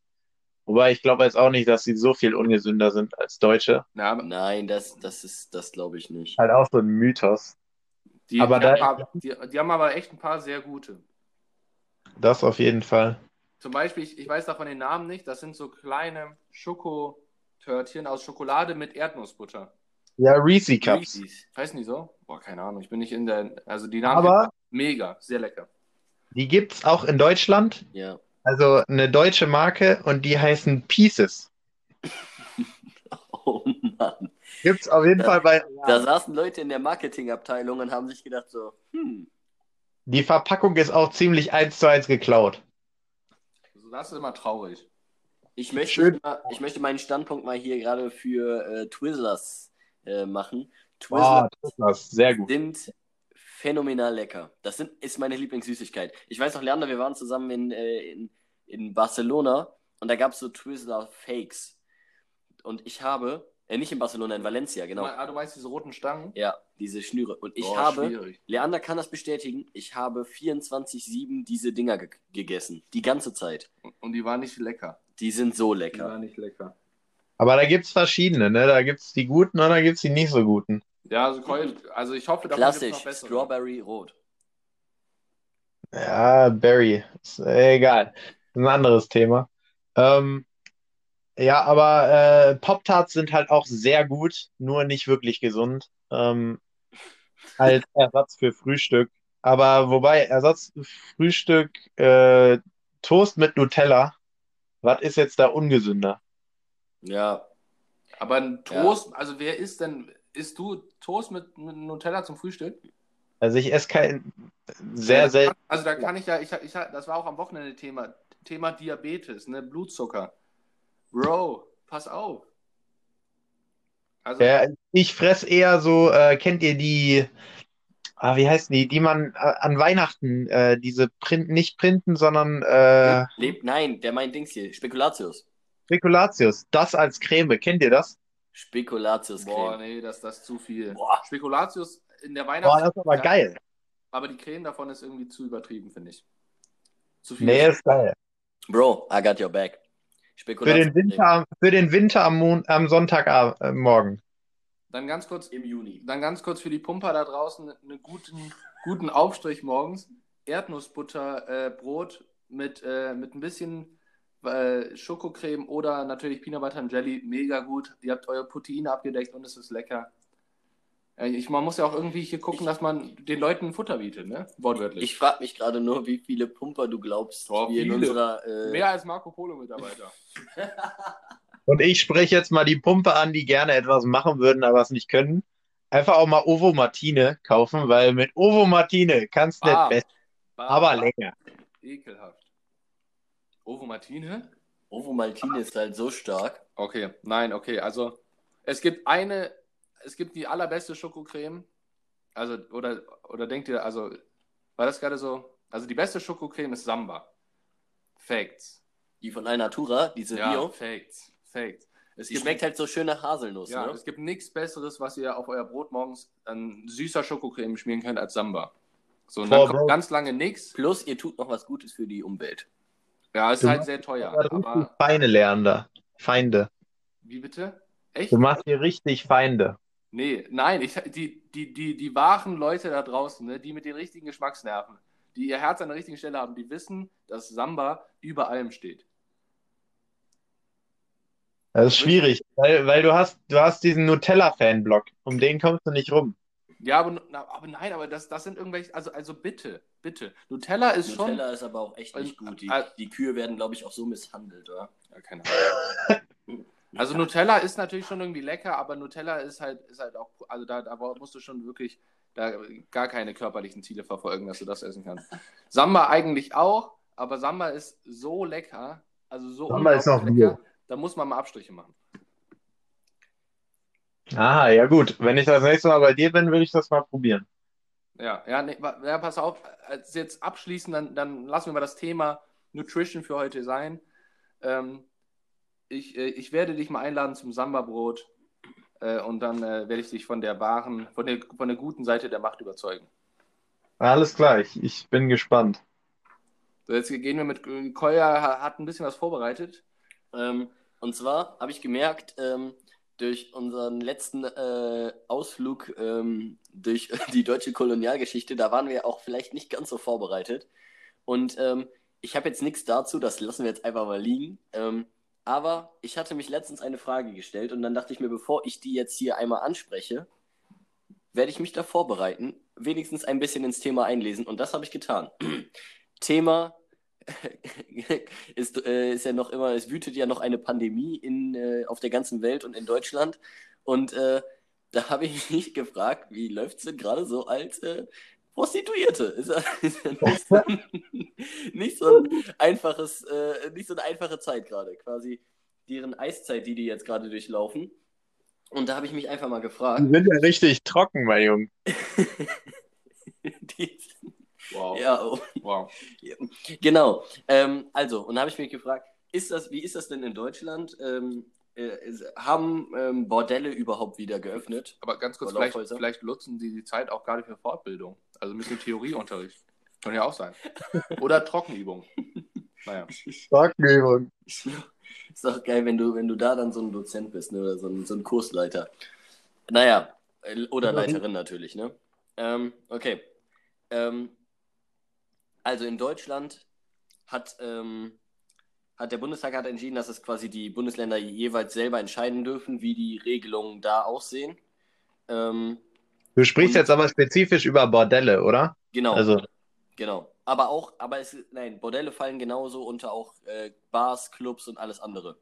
Wobei ich glaube jetzt auch nicht, dass sie so viel ungesünder sind als deutsche. Na, Nein, das, das ist, das glaube ich nicht. Halt auch so ein Mythos. die, aber die, da- haben, die, die haben aber echt ein paar sehr gute. Das auf jeden Fall. Zum Beispiel, ich, ich weiß davon den Namen nicht, das sind so kleine Schokotörtchen aus Schokolade mit Erdnussbutter. Ja, Reese Cups. Reese's. Heißen die so? Boah, keine Ahnung, ich bin nicht in der. Also die Namen Aber mega, sehr lecker. die gibt's auch in Deutschland. Ja. Also eine deutsche Marke und die heißen Pieces. Oh Mann. Gibt's auf jeden Ja. Fall bei. Da saßen Leute in der Marketingabteilung und haben sich gedacht so, hm, Die Verpackung ist auch ziemlich eins zu eins geklaut. Also das ist immer traurig. Ich möchte, Schön. mal, ich möchte meinen Standpunkt mal hier gerade für äh, Twizzlers äh, machen. Boah, Twizzlers ist sehr gut. sind phänomenal lecker. Das sind, ist meine Lieblingssüßigkeit. Ich weiß noch, Leander, wir waren zusammen in, äh, in, in Barcelona und da gab es so Twizzler Fakes. Und ich habe, äh, nicht in Barcelona, in Valencia, genau. Ah, du meinst diese roten Stangen? Ja, diese Schnüre. Und ich Boah, habe, schwierig. Leander kann das bestätigen, ich habe 24-7 diese Dinger ge gegessen. Die ganze Zeit. Und die waren nicht lecker. Die sind so Die lecker. waren nicht lecker. Aber da gibt's verschiedene, ne? Da gibt's die guten und da gibt's die nicht so guten. Ja, also, also ich hoffe, gibt's Klassisch, noch bessere. Strawberry Rot. Ja, Berry. Ist äh, egal. Ist ein anderes Thema. Ähm, ja, aber äh, Pop-Tarts sind halt auch sehr gut, nur nicht wirklich gesund. Ähm, als Ersatz für Frühstück. Aber wobei, Ersatz für Frühstück, äh, Toast mit Nutella. Was ist jetzt da ungesünder? Ja, Aber ein Toast, also wer isst denn, isst du Toast mit, mit Nutella zum Frühstück? Also ich esse kein sehr Ja, selten. Also da kann ich ja, ich, ich, das war auch am Wochenende Thema, Thema Diabetes, ne, Blutzucker. Bro, pass auf. Also, Ja, ich fress eher so, äh, kennt ihr die, ah, wie heißen die, die man äh, an Weihnachten, äh, diese Print, nicht Printen, sondern äh, lebt, nein, der meint Dings hier, Spekulatius. Spekulatius, das als Creme, kennt ihr das? Spekulatius boah, Creme. nee, das, das ist zu viel. Boah. Spekulatius in der Boah, Weihnachts... das ist aber Ja, geil. Aber die Creme davon ist irgendwie zu übertrieben, finde ich. Zu viel. Nee, ist geil. Bro, I got your back. Für Spekulatius den Winter, am- für den Winter am, Mon am Sonntagmorgen. Dann ganz kurz, im Juni. dann ganz kurz für die Pumper da draußen einen guten, guten Aufstrich morgens. Erdnussbutter, äh, Brot mit, äh, mit ein bisschen äh, Schokocreme oder natürlich Peanut Butter and Jelly. Mega gut. Ihr habt euer Proteine abgedeckt und es ist lecker. Äh, Ich, man muss ja auch irgendwie hier gucken, dass man den Leuten Futter bietet, ne? Wortwörtlich. Ich frage mich gerade nur, wie viele Pumper du glaubst, Boah, wir in unserer. Äh, Mehr als Marco Polo-Mitarbeiter. Und ich spreche jetzt mal die Pumpe an, die gerne etwas machen würden, aber es nicht können. Einfach auch mal Ovo Martine kaufen, weil mit Ovo Martine kannst du nicht besser, aber länger. Ekelhaft. Ovo Martine? Ovo Maltine ist halt so stark. Okay, nein, okay. Also es gibt eine, es gibt die allerbeste Schokocreme. Also, oder, oder denkt ihr, also, war das gerade so? Also die beste Schokocreme ist Samba. Facts. Die von Alnatura, diese Ja, Bio. Facts. Facts. Es Die gibt, schmeckt halt so schön nach Haselnuss, ja, ne? es gibt nichts Besseres, was ihr auf euer Brot morgens an süßer Schokocreme schmieren könnt als Samba. So, und dann Boah, kommt Bro. ganz lange nichts. Plus, ihr tut noch was Gutes für die Umwelt. Ja, ist Du halt sehr teuer. Aber Aber, Feinde, Leander. Feinde. wie bitte? Echt? Du machst hier richtig Feinde. Nee, nein, ich, die, die, die, die wahren Leute da draußen, ne, die mit den richtigen Geschmacksnerven, die ihr Herz an der richtigen Stelle haben, die wissen, dass Samba über allem steht. Das ist schwierig, weil, weil du hast, du hast diesen Nutella-Fanblock. Um den kommst du nicht rum. Ja, aber, aber nein, aber das, das sind irgendwelche, also, also bitte, bitte. Nutella ist schon. Nutella ist aber auch echt nicht gut. Die, äh, die Kühe werden, glaube ich, auch so misshandelt, oder? Ja, keine Ahnung. Also Nutella ist natürlich schon irgendwie lecker, aber Nutella ist halt, ist halt auch, also da, da musst du schon wirklich da gar keine körperlichen Ziele verfolgen, dass du das essen kannst. Samba eigentlich auch, aber Samba ist so lecker, also so Samba ist auch lecker, da muss man mal Abstriche machen. Ah, ja gut. Wenn ich das nächste Mal bei dir bin, will ich das mal probieren. Ja, ja, nee, ja pass auf, als jetzt abschließen, dann, dann lassen wir mal das Thema Nutrition für heute sein. Ähm, ich, äh, ich werde dich mal einladen zum Samba-Brot äh, und dann äh, werde ich dich von der wahren, von der, von der guten Seite der Macht überzeugen. Alles klar, ich, bin gespannt. So, jetzt gehen wir mit Kolja, ha- hat ein bisschen was vorbereitet. Ähm, und zwar habe ich gemerkt, ähm, durch unseren letzten äh, Ausflug ähm, durch die deutsche Kolonialgeschichte, da waren wir auch vielleicht nicht ganz so vorbereitet. Und ähm, ich habe jetzt nichts dazu, das lassen wir jetzt einfach mal liegen. Ähm, aber ich hatte mich letztens eine Frage gestellt und dann dachte ich mir, bevor ich die jetzt hier einmal anspreche, werde ich mich da vorbereiten, wenigstens ein bisschen ins Thema einlesen. Und das habe ich getan. Thema ist, äh, ist ja noch immer, es wütet ja noch eine Pandemie in, äh, auf der ganzen Welt und in Deutschland. Und äh, da habe ich mich gefragt, wie läuft es denn gerade so als äh, Prostituierte? Ist ja, ist ja nicht, so, nicht so ein einfaches, äh, nicht so eine einfache Zeit gerade, quasi deren Eiszeit, die die jetzt gerade durchlaufen. Und da habe ich mich einfach mal gefragt. Die sind ja richtig trocken, mein Junge. Wow. ja, oh, wow. Genau. Ähm, also, und da habe ich mich gefragt, ist das, wie ist das denn in Deutschland? Ähm, äh, haben ähm, Bordelle überhaupt wieder geöffnet? Aber ganz kurz, vielleicht, vielleicht nutzen die die Zeit auch gerade für Fortbildung. Also ein bisschen Theorieunterricht. Kann ja auch sein. Oder Trockenübung. Naja. Trockenübung. Ist doch geil, wenn du, wenn du da dann so ein Dozent bist, ne? oder so ein, so ein Kursleiter. Naja, äh, oder Leiterin natürlich, ne? Ähm, okay. Ähm, also in Deutschland hat, ähm, hat der Bundestag hat entschieden, dass es quasi die Bundesländer jeweils selber entscheiden dürfen, wie die Regelungen da aussehen. Ähm, Du sprichst jetzt aber spezifisch über Bordelle, oder? genau. Also, Genau. Aber auch, aber es, nein, Bordelle fallen genauso unter auch äh, Bars, Clubs und alles andere.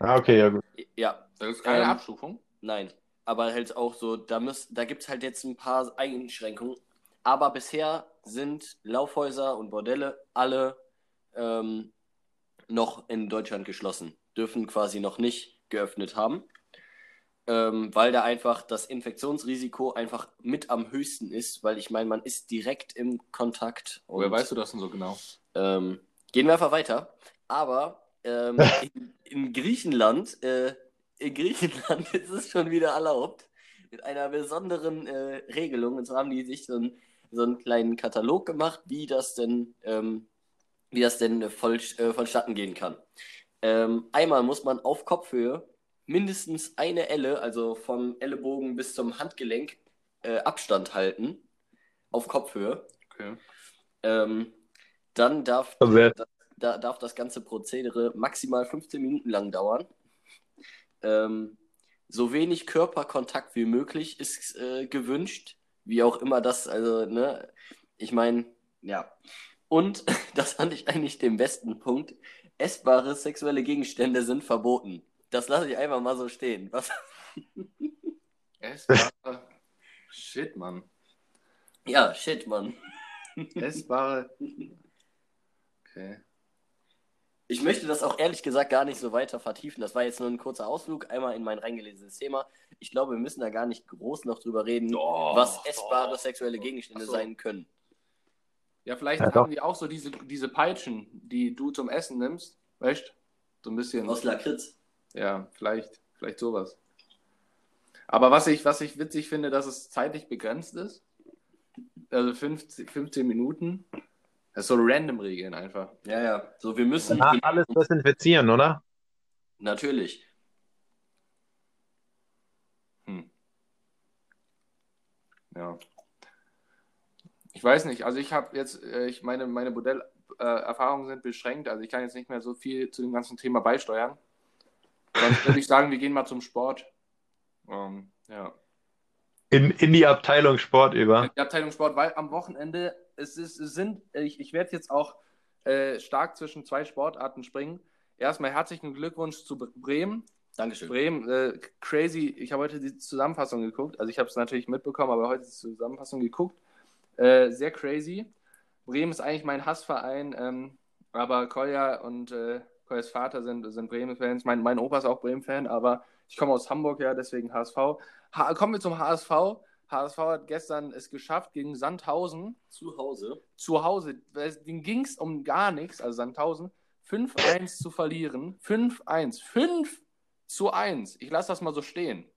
ah, okay, ja gut. Ja, Das ist keine Ähm, Abstufung. Nein, aber halt auch so, da, da gibt es halt jetzt ein paar Einschränkungen. Aber bisher sind Laufhäuser und Bordelle alle ähm, noch in Deutschland geschlossen, dürfen quasi noch nicht geöffnet haben, ähm, weil da einfach das Infektionsrisiko einfach mit am höchsten ist, weil ich meine, man ist direkt im Kontakt. Woher weißt du das denn so genau? Ähm, gehen wir einfach weiter. Aber ähm, in, in Griechenland, äh, in Griechenland ist es schon wieder erlaubt, mit einer besonderen äh, Regelung. Und zwar haben die sich so, ein, so einen kleinen Katalog gemacht, wie das denn, ähm, wie das denn äh, voll, äh, vonstatten gehen kann. Ähm, einmal muss man auf Kopfhöhe mindestens eine Elle, also vom Ellenbogen bis zum Handgelenk, äh, Abstand halten. Auf Kopfhöhe. Okay. Ähm, dann darf, Verwirrt. da, da, darf das ganze Prozedere maximal 15 Minuten lang dauern. Ähm, so wenig Körperkontakt wie möglich ist äh, gewünscht, wie auch immer das, also, ne, ich meine, ja. Und das fand ich eigentlich den besten Punkt. Essbare sexuelle Gegenstände sind verboten. Das lasse ich einfach mal so stehen. Was? Essbare. Shit, Mann. Ja, shit, Mann. Essbare. Okay. Ich möchte das auch ehrlich gesagt gar nicht so weiter vertiefen. Das war jetzt nur ein kurzer Ausflug, einmal in mein reingelesenes Thema. Ich glaube, wir müssen da gar nicht groß noch drüber reden, Doch, was essbare doch. sexuelle Gegenstände so. sein können. Ja, vielleicht Ja, haben die auch so diese, diese Peitschen, die du zum Essen nimmst. Weißt So ein bisschen. Aus Lakritz. Ja, vielleicht, vielleicht sowas. Aber was ich, was ich witzig finde, dass es zeitlich begrenzt ist. Also 15, 15 Minuten. Das ist so random Regeln einfach. Ja, ja. So, wir müssen. Danach alles desinfizieren, oder? Natürlich. Hm. Ja. Ich weiß nicht, also ich habe jetzt, äh, ich meine, meine Modellerfahrungen sind beschränkt, also ich kann jetzt nicht mehr so viel zu dem ganzen Thema beisteuern. Sonst würde ich sagen, wir gehen mal zum Sport. Ähm, ja. In, in die Abteilung Sport über. Die Abteilung Sport, weil am Wochenende, es, ist, es sind, ich, ich werde jetzt auch äh, stark zwischen zwei Sportarten springen. Erstmal herzlichen Glückwunsch zu Bremen. Dankeschön. Bremen, äh, crazy. Ich habe heute die Zusammenfassung geguckt. Also ich habe es natürlich mitbekommen, aber heute die Zusammenfassung geguckt. Äh, sehr crazy. Bremen ist eigentlich mein Hassverein, ähm, aber Kolja und äh, Koljas Vater sind, sind Bremen-Fans. Mein, mein Opa ist auch Bremen-Fan, aber ich komme aus Hamburg, ja, deswegen HSV. Ha kommen wir zum HSV. HSV hat gestern es geschafft gegen Sandhausen Zu Hause. zu Hause, denen ging es um gar nichts, also Sandhausen, 5-1 zu verlieren. 5-1. 5 zu 1. Ich lasse das mal so stehen.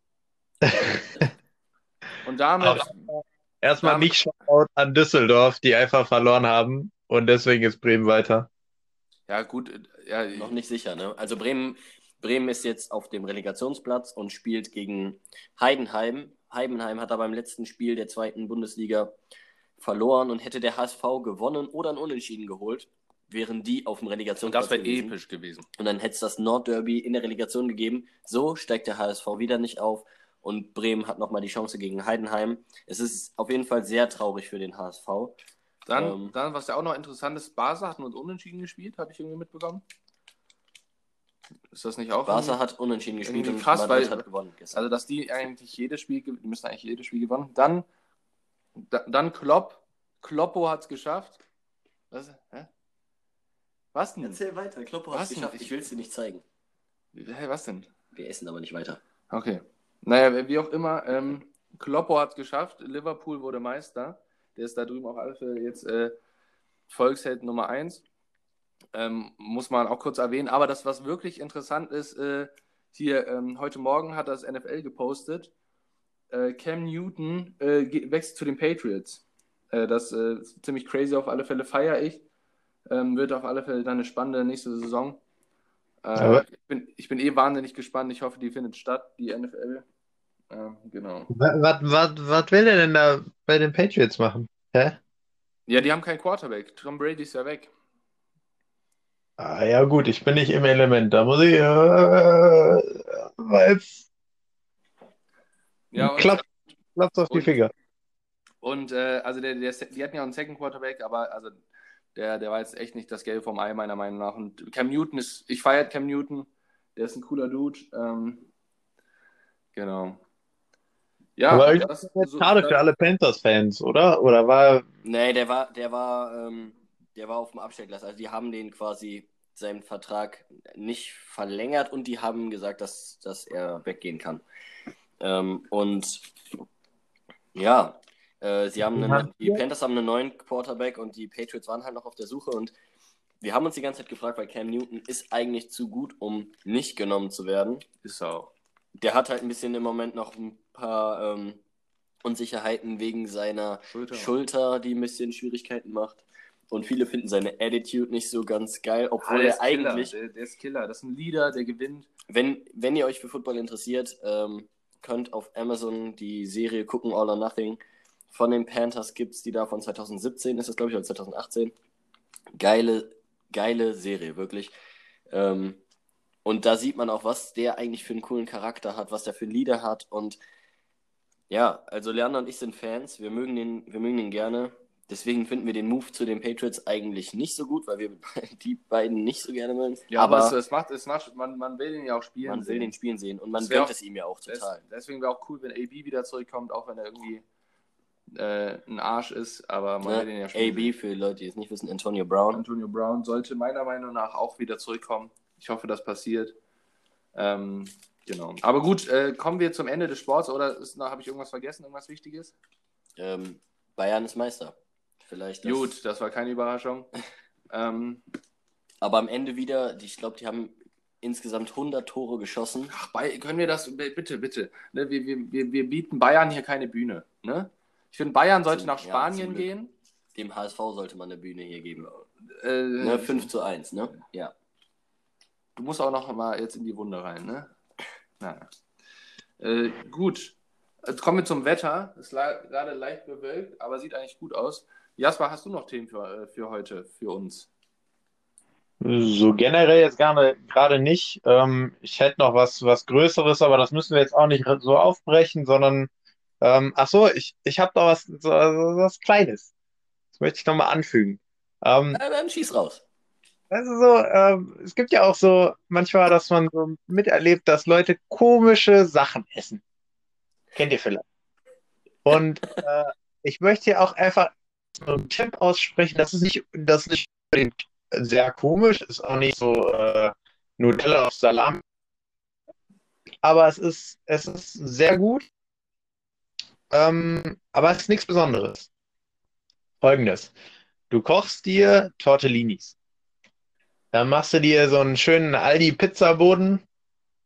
Und damit, Erstmal nicht Shoutout an Düsseldorf, die einfach verloren haben und deswegen ist Bremen weiter. ja gut, äh, ja, Noch nicht sicher, ne? Also Bremen, Bremen ist jetzt auf dem Relegationsplatz und spielt gegen Heidenheim. Heidenheim hat aber im letzten Spiel der zweiten Bundesliga verloren und hätte der HSV gewonnen oder ein Unentschieden geholt, wären die auf dem und Relegationsplatz das wäre episch gewesen. Und dann hätte es das Nordderby in der Relegation gegeben. So steigt der HSV wieder nicht auf und Bremen hat nochmal die Chance gegen Heidenheim. Es ist auf jeden Fall sehr traurig für den HSV. Dann, Ähm. dann was ja auch noch interessant ist, Barca hat nur unentschieden gespielt, habe ich irgendwie mitbekommen. Ist das nicht auch? Barca hat unentschieden gespielt und krass, Madrid weil- hat gewonnen gestern. Also, dass die eigentlich jedes Spiel, die müssen eigentlich jedes Spiel gewonnen. Dann, da, dann Klopp. Kloppo hat es geschafft. Was? Hä? Was denn? Erzähl weiter, Kloppo hat es geschafft. Ich will es dir nicht zeigen. Hä, was denn? Wir essen aber nicht weiter. Okay. Naja, wie auch immer, ähm, Kloppo hat es geschafft. Liverpool wurde Meister. Der ist da drüben auf alle Fälle jetzt äh, Volksheld Nummer 1. Ähm, muss man auch kurz erwähnen. Aber das, was wirklich interessant ist, äh, hier, ähm, heute Morgen hat das NFL gepostet. Äh, Cam Newton äh, wechselt zu den Patriots. Äh, das äh, ist ziemlich crazy, auf alle Fälle feiere ich. Ähm, wird auf alle Fälle dann eine spannende nächste Saison. Äh, ich, bin, ich bin eh wahnsinnig gespannt. Ich hoffe, die findet statt, die NFL. genau. Was, was, was will er denn da bei den Patriots machen? Hä? Ja, die haben keinen Quarterback. Tom Brady ist ja weg. Ah, ja, gut, ich bin nicht im Element. Da muss ich. Äh, jetzt Ja, und, klappt klappt's auf die und- Finger. und äh, also der, der, die hatten ja einen Second Quarterback, aber also der, der war jetzt echt nicht das Gelbe vom Ei, meiner Meinung nach. Und Cam Newton ist, ich feiere Cam Newton, der ist ein cooler Dude. Ähm, genau. Ja, Aber das, Das ist so- schade für alle Panthers-Fans, oder? Oder war. Nee, der war, der war, ähm, der war auf dem Abstellgleis. Also die haben den quasi seinen Vertrag nicht verlängert und die haben gesagt, dass, dass er weggehen kann. Ähm, und ja, äh, sie haben einen, die Panthers haben einen neuen Quarterback und die Patriots waren halt noch auf der Suche und wir haben uns die ganze Zeit gefragt, weil Cam Newton ist eigentlich zu gut, um nicht genommen zu werden. ist er auch. Der hat halt ein bisschen im Moment noch ein paar ähm, Unsicherheiten wegen seiner Schulter. Schulter, die ein bisschen Schwierigkeiten macht. Und viele finden seine Attitude nicht so ganz geil, Ah, obwohl der er ist Killer. eigentlich, Der, der ist Killer. Das ist ein Leader, der gewinnt. wenn, wenn ihr euch für Football interessiert, ähm, könnt auf Amazon die Serie gucken, All or Nothing. Von den Panthers gibt es die da von 2017, ist das glaube ich, oder 2018. Geile, geile Serie, wirklich. Ähm, und da sieht man auch, was der eigentlich für einen coolen Charakter hat, was der für einen Leader hat. Und ja, also Leander und ich sind Fans, wir mögen den, wir mögen den gerne. Deswegen finden wir den Move zu den Patriots eigentlich nicht so gut, weil wir die beiden nicht so gerne mögen. Ja, aber, aber es, es macht, es macht, man, man will ihn ja auch spielen. man will sehen. den spielen sehen und man gönnt es ihm ja auch Des, total. deswegen wäre auch cool, wenn AB wieder zurückkommt, auch wenn er irgendwie äh, ein Arsch ist, aber man will den ja spielen. AB, für die Leute, die es nicht wissen, Antonio Brown. Antonio Brown sollte meiner Meinung nach auch wieder zurückkommen. Ich hoffe, das passiert. Ähm, genau. Aber gut, äh, kommen wir zum Ende des Sports oder habe ich irgendwas vergessen, irgendwas Wichtiges? Ähm, Bayern ist Meister. Vielleicht das. Gut, das war keine Überraschung. ähm, Aber am Ende wieder, ich glaube, die haben insgesamt 100 Tore geschossen. ach, bei, können wir das, bitte, bitte. Ne, wir, wir, wir, bieten Bayern hier keine Bühne. Ne? Ich finde, Bayern sollte Zum- nach ja, Spanien Glück. gehen. Dem HSV sollte man eine Bühne hier geben. Äh, Ne, 5 zu 1, ne? Ja. Du musst auch noch mal jetzt in die Wunde rein, ne? Naja. Äh, gut. Jetzt kommen wir zum Wetter. Ist gerade leicht bewölkt, aber sieht eigentlich gut aus. Jasper, hast du noch Themen für, äh, für heute, für uns? So generell jetzt gerne, gerade nicht. Ähm, ich hätte noch was, was Größeres, aber das müssen wir jetzt auch nicht so aufbrechen, sondern ähm, ach so, ich, ich habe noch was, so, was Kleines. Das möchte ich noch mal anfügen. Ähm, Na, dann schieß raus. also so, ähm, es gibt ja auch so manchmal, dass man so miterlebt, dass Leute komische Sachen essen. Kennt ihr vielleicht? Und äh, ich möchte hier auch einfach Tipp aussprechen, das ist nicht, das nicht sehr komisch, ist auch nicht so äh, Nutella auf Salam, aber es ist, es ist sehr gut, ähm, aber es ist nichts Besonderes. Folgendes. Du kochst dir Tortellinis. Dann machst du dir so einen schönen Aldi-Pizzaboden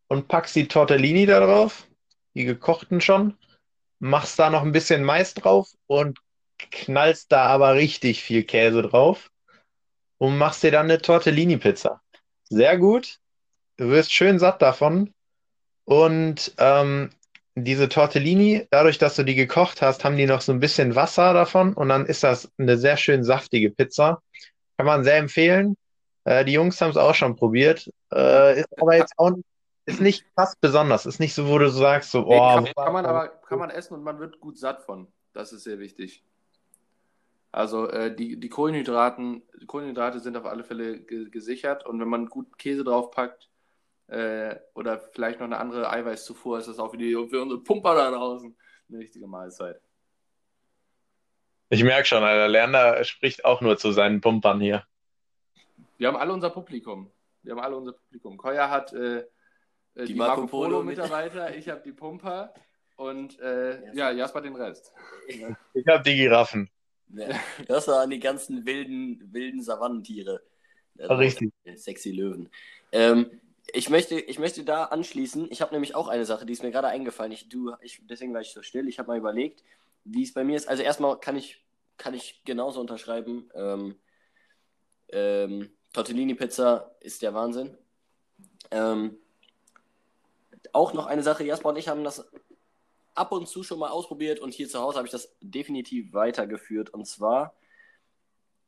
und packst die Tortellini da drauf, die gekochten schon, machst da noch ein bisschen Mais drauf und knallst da aber richtig viel Käse drauf und machst dir dann eine Tortellini-Pizza. Sehr gut. Du wirst schön satt davon. Und ähm, diese Tortellini, dadurch, dass du die gekocht hast, haben die noch so ein bisschen Wasser davon und dann ist das eine sehr schön saftige Pizza. Kann man sehr empfehlen. Äh, die Jungs haben es auch schon probiert. Äh, ist aber jetzt auch nicht, ist nicht krass besonders. Ist nicht so, wo du sagst, so, Nee, oh, kann, kann man aber kann man essen und man wird gut satt von. Das ist sehr wichtig. Also äh, die, die Kohlenhydraten, die Kohlenhydrate sind auf alle Fälle ge gesichert und wenn man gut Käse draufpackt äh, oder vielleicht noch eine andere Eiweißzufuhr, ist das auch für, die, für unsere Pumper da draußen eine richtige Mahlzeit. Ich merke schon, Alter, Lerner spricht auch nur zu seinen Pumpern hier. Wir haben alle unser Publikum. Wir haben alle unser Publikum. Koya hat äh, äh, die, Die Marco Marco Polo Polo Mitarbeiter, ich habe die Pumper und äh, ja, Jasper den Rest. Ich habe die Giraffen. Ja, das waren die ganzen wilden, wilden Savannentiere. Ja, Richtig. Sexy Löwen. Ähm, ich, möchte, ich möchte da anschließen. Ich habe nämlich auch eine Sache, die ist mir gerade eingefallen. Ich, du, ich, deswegen war ich so still. Ich habe mal überlegt, wie es bei mir ist. Also erstmal kann ich, kann ich genauso unterschreiben. Ähm, ähm, Tortellini-Pizza ist der Wahnsinn. Ähm, auch noch eine Sache, Jasper und ich haben das ab und zu schon mal ausprobiert und hier zu Hause habe ich das definitiv weitergeführt. Und zwar,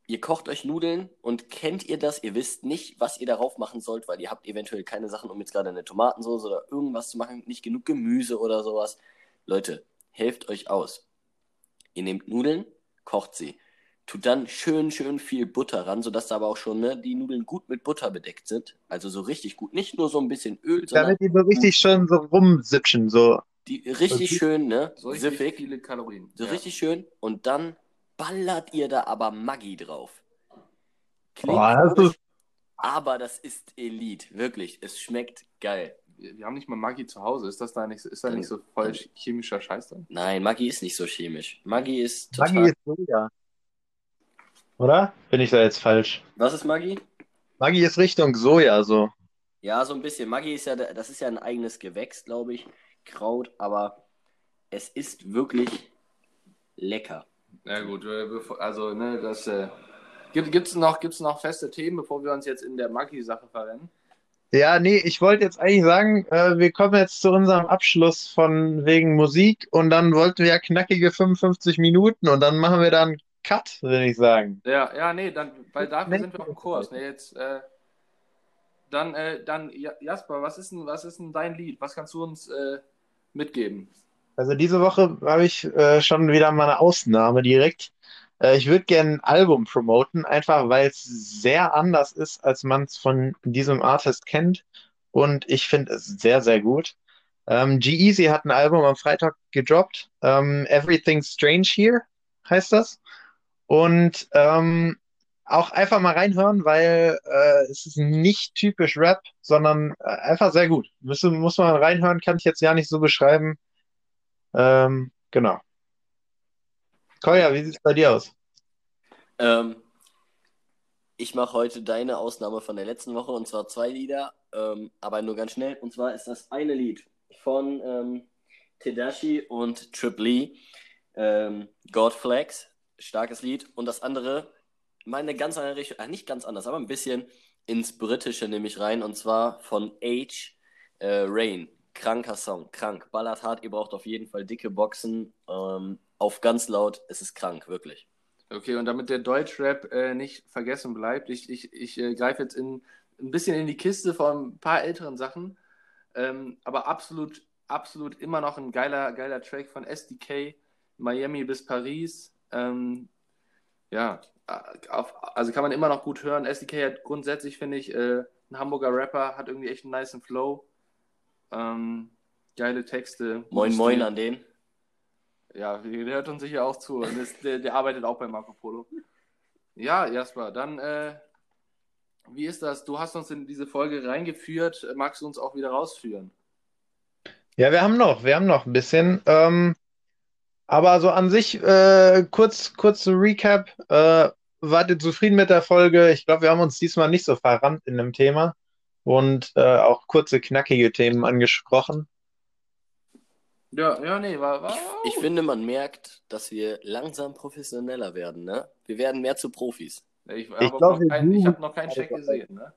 ihr kocht euch Nudeln und kennt ihr das? Ihr wisst nicht, was ihr darauf machen sollt, weil ihr habt eventuell keine Sachen, um jetzt gerade eine Tomatensauce oder irgendwas zu machen, nicht genug Gemüse oder sowas. Leute, helft euch aus. Ihr nehmt Nudeln, kocht sie. Tut dann schön, schön viel Butter ran, sodass da aber auch schon ne, die Nudeln gut mit Butter bedeckt sind. Also so richtig gut. Nicht nur so ein bisschen Öl, sondern Damit die so richtig schön so rumsitschen, so. Die richtig Okay. schön, ne? So richtig Siffig. viele Kalorien. So Ja. richtig schön. Und dann ballert ihr da aber Maggi drauf. Klingt Boah, das ist, aber das ist Elite. Wirklich. Es schmeckt geil. Wir wir haben nicht mal Maggi zu Hause. Ist das da nicht, ist da nicht so voll chemischer Scheiß drin? Nein, Maggi ist nicht so chemisch. Maggi ist total. Maggi ist Soja. Oder? Bin ich da jetzt falsch? Was ist Maggi? Maggi ist Richtung Soja, so. Ja, so ein bisschen. Maggi ist ja, das ist ja ein eigenes Gewächs, glaube ich. Kraut, aber es ist wirklich lecker. Ja gut, äh, bevor- also ne, das äh, gibt gibt's noch gibt's noch feste Themen, bevor wir uns jetzt in der Maggi-Sache verrennen. Ja, nee, ich wollte jetzt eigentlich sagen, äh, wir kommen jetzt zu unserem Abschluss von wegen Musik und dann wollten wir ja knackige 55 Minuten und dann machen wir dann Cut, würde ich sagen. Ja, ja, nee, dann, weil dafür Nee. sind wir auf dem Kurs. Ne, jetzt, äh, dann, äh, dann Ja- Jasper, was ist denn, was ist denn dein Lied? Was kannst du uns äh, mitgeben? Also diese Woche habe ich äh, schon wieder mal eine Ausnahme direkt. Äh, ich würde gerne ein Album promoten, einfach weil es sehr anders ist, als man es von diesem Artist kennt. Und ich finde es sehr, sehr gut. Ähm, G-Eazy hat ein Album am Freitag gedroppt. Ähm, Everything's Strange Here heißt das. Und ähm, auch einfach mal reinhören, weil äh, es ist nicht typisch Rap, sondern äh, einfach sehr gut. Muss, muss man reinhören, kann ich jetzt ja nicht so beschreiben. Ähm, genau. Kolja, wie sieht es bei dir aus? Ähm, ich mache heute deine Ausnahme von der letzten Woche und zwar zwei Lieder, ähm, aber nur ganz schnell. Und zwar ist das eine Lied von ähm, Tedaschi und Trip Lee, ähm, God Flex, starkes Lied. Und das andere, meine ganz andere Richtung, äh, nicht ganz anders, aber ein bisschen ins Britische nehme ich rein und zwar von Age äh, Rain. Kranker Song, krank, ballert hart, ihr braucht auf jeden Fall dicke Boxen, ähm, auf ganz laut, es ist krank, wirklich. Okay, und damit der Deutschrap äh, nicht vergessen bleibt, ich, ich, ich äh, greife jetzt in, ein bisschen in die Kiste von ein paar älteren Sachen, ähm, aber absolut, absolut immer noch ein geiler, geiler Track von SDK, Miami bis Paris. Ähm, ja, auf, also kann man immer noch gut hören. SDK hat grundsätzlich, finde ich, äh, ein Hamburger Rapper, hat irgendwie echt einen niceen Flow. Ähm, geile Texte. Moin, moin Stil. an den. Ja, der hört uns sicher auch zu. Und ist, der, der arbeitet auch bei Marco Polo. Ja, Jasper, dann, äh, wie ist das? Du hast uns in diese Folge reingeführt. Magst du uns auch wieder rausführen? Ja, wir haben noch, wir haben noch ein bisschen. Ähm, aber so an sich, äh, kurz, kurz zu Recap. Äh, wart ihr zufrieden mit der Folge? Ich glaube, wir haben uns diesmal nicht so verrannt in dem Thema und äh, auch kurze, knackige Themen angesprochen. Ja, ja, nee, war. war Ich finde, man merkt, dass wir langsam professioneller werden, ne? Wir werden mehr zu Profis. ich Ich habe glaub, kein, ich suchen- hab noch keinen Check gesehen, ne?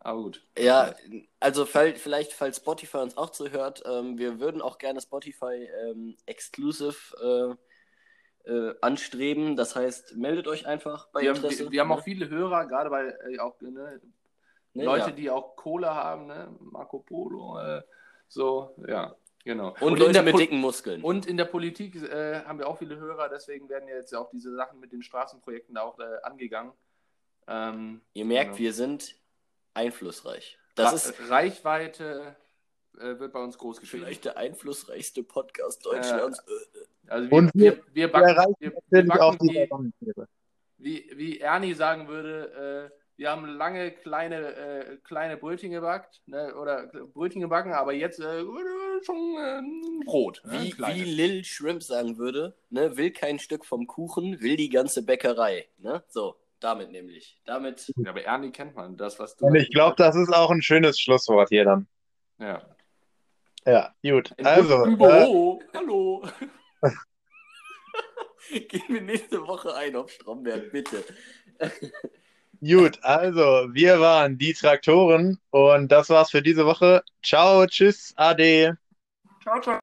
Aber gut. Ja, also fall, vielleicht, falls Spotify uns auch zuhört, ähm, wir würden auch gerne Spotify ähm, Exclusive äh, äh, anstreben. Das heißt, meldet euch einfach bei Wir haben, Interesse. wir, wir haben ne? auch viele Hörer, gerade bei äh, auch ne, Ne, Leute, ja. die auch Kohle haben, ne? Marco Polo, äh, so, ja, genau. Und, in Leute mit dicken Muskeln. Und in der Politik äh, haben wir auch viele Hörer, deswegen werden ja jetzt auch diese Sachen mit den Straßenprojekten da auch äh, angegangen. Ähm, Ihr merkt, genau. wir sind einflussreich. Das Ra- ist Reichweite äh, wird bei uns groß geschrieben. vielleicht der einflussreichste Podcast Deutschlands. Also Und wir, wir, wir Wir backen, wir, wir backen die wie, wie, Ernie sagen würde, äh, wir haben lange kleine, äh, kleine Brötchen gebackt, ne, oder Brötchen gebacken, aber jetzt äh, schon äh, Brot. Ne, Wie, kleine. wie Lil Shrimp sagen würde, ne, will kein Stück vom Kuchen, will die ganze Bäckerei. Ne? So, damit nämlich. Damit. Ja, aber Ernie kennt man, das, was du. Und ich glaube, das ist auch ein schönes Schlusswort hier dann. Ja. Ja, gut. Im Also, guten äh, Büro. Hallo. Gehen wir nächste Woche ein auf Stromberg, bitte. gut, also, wir waren die Traktoren und das war's für diese Woche. Ciao, tschüss, ade. Ciao, ciao.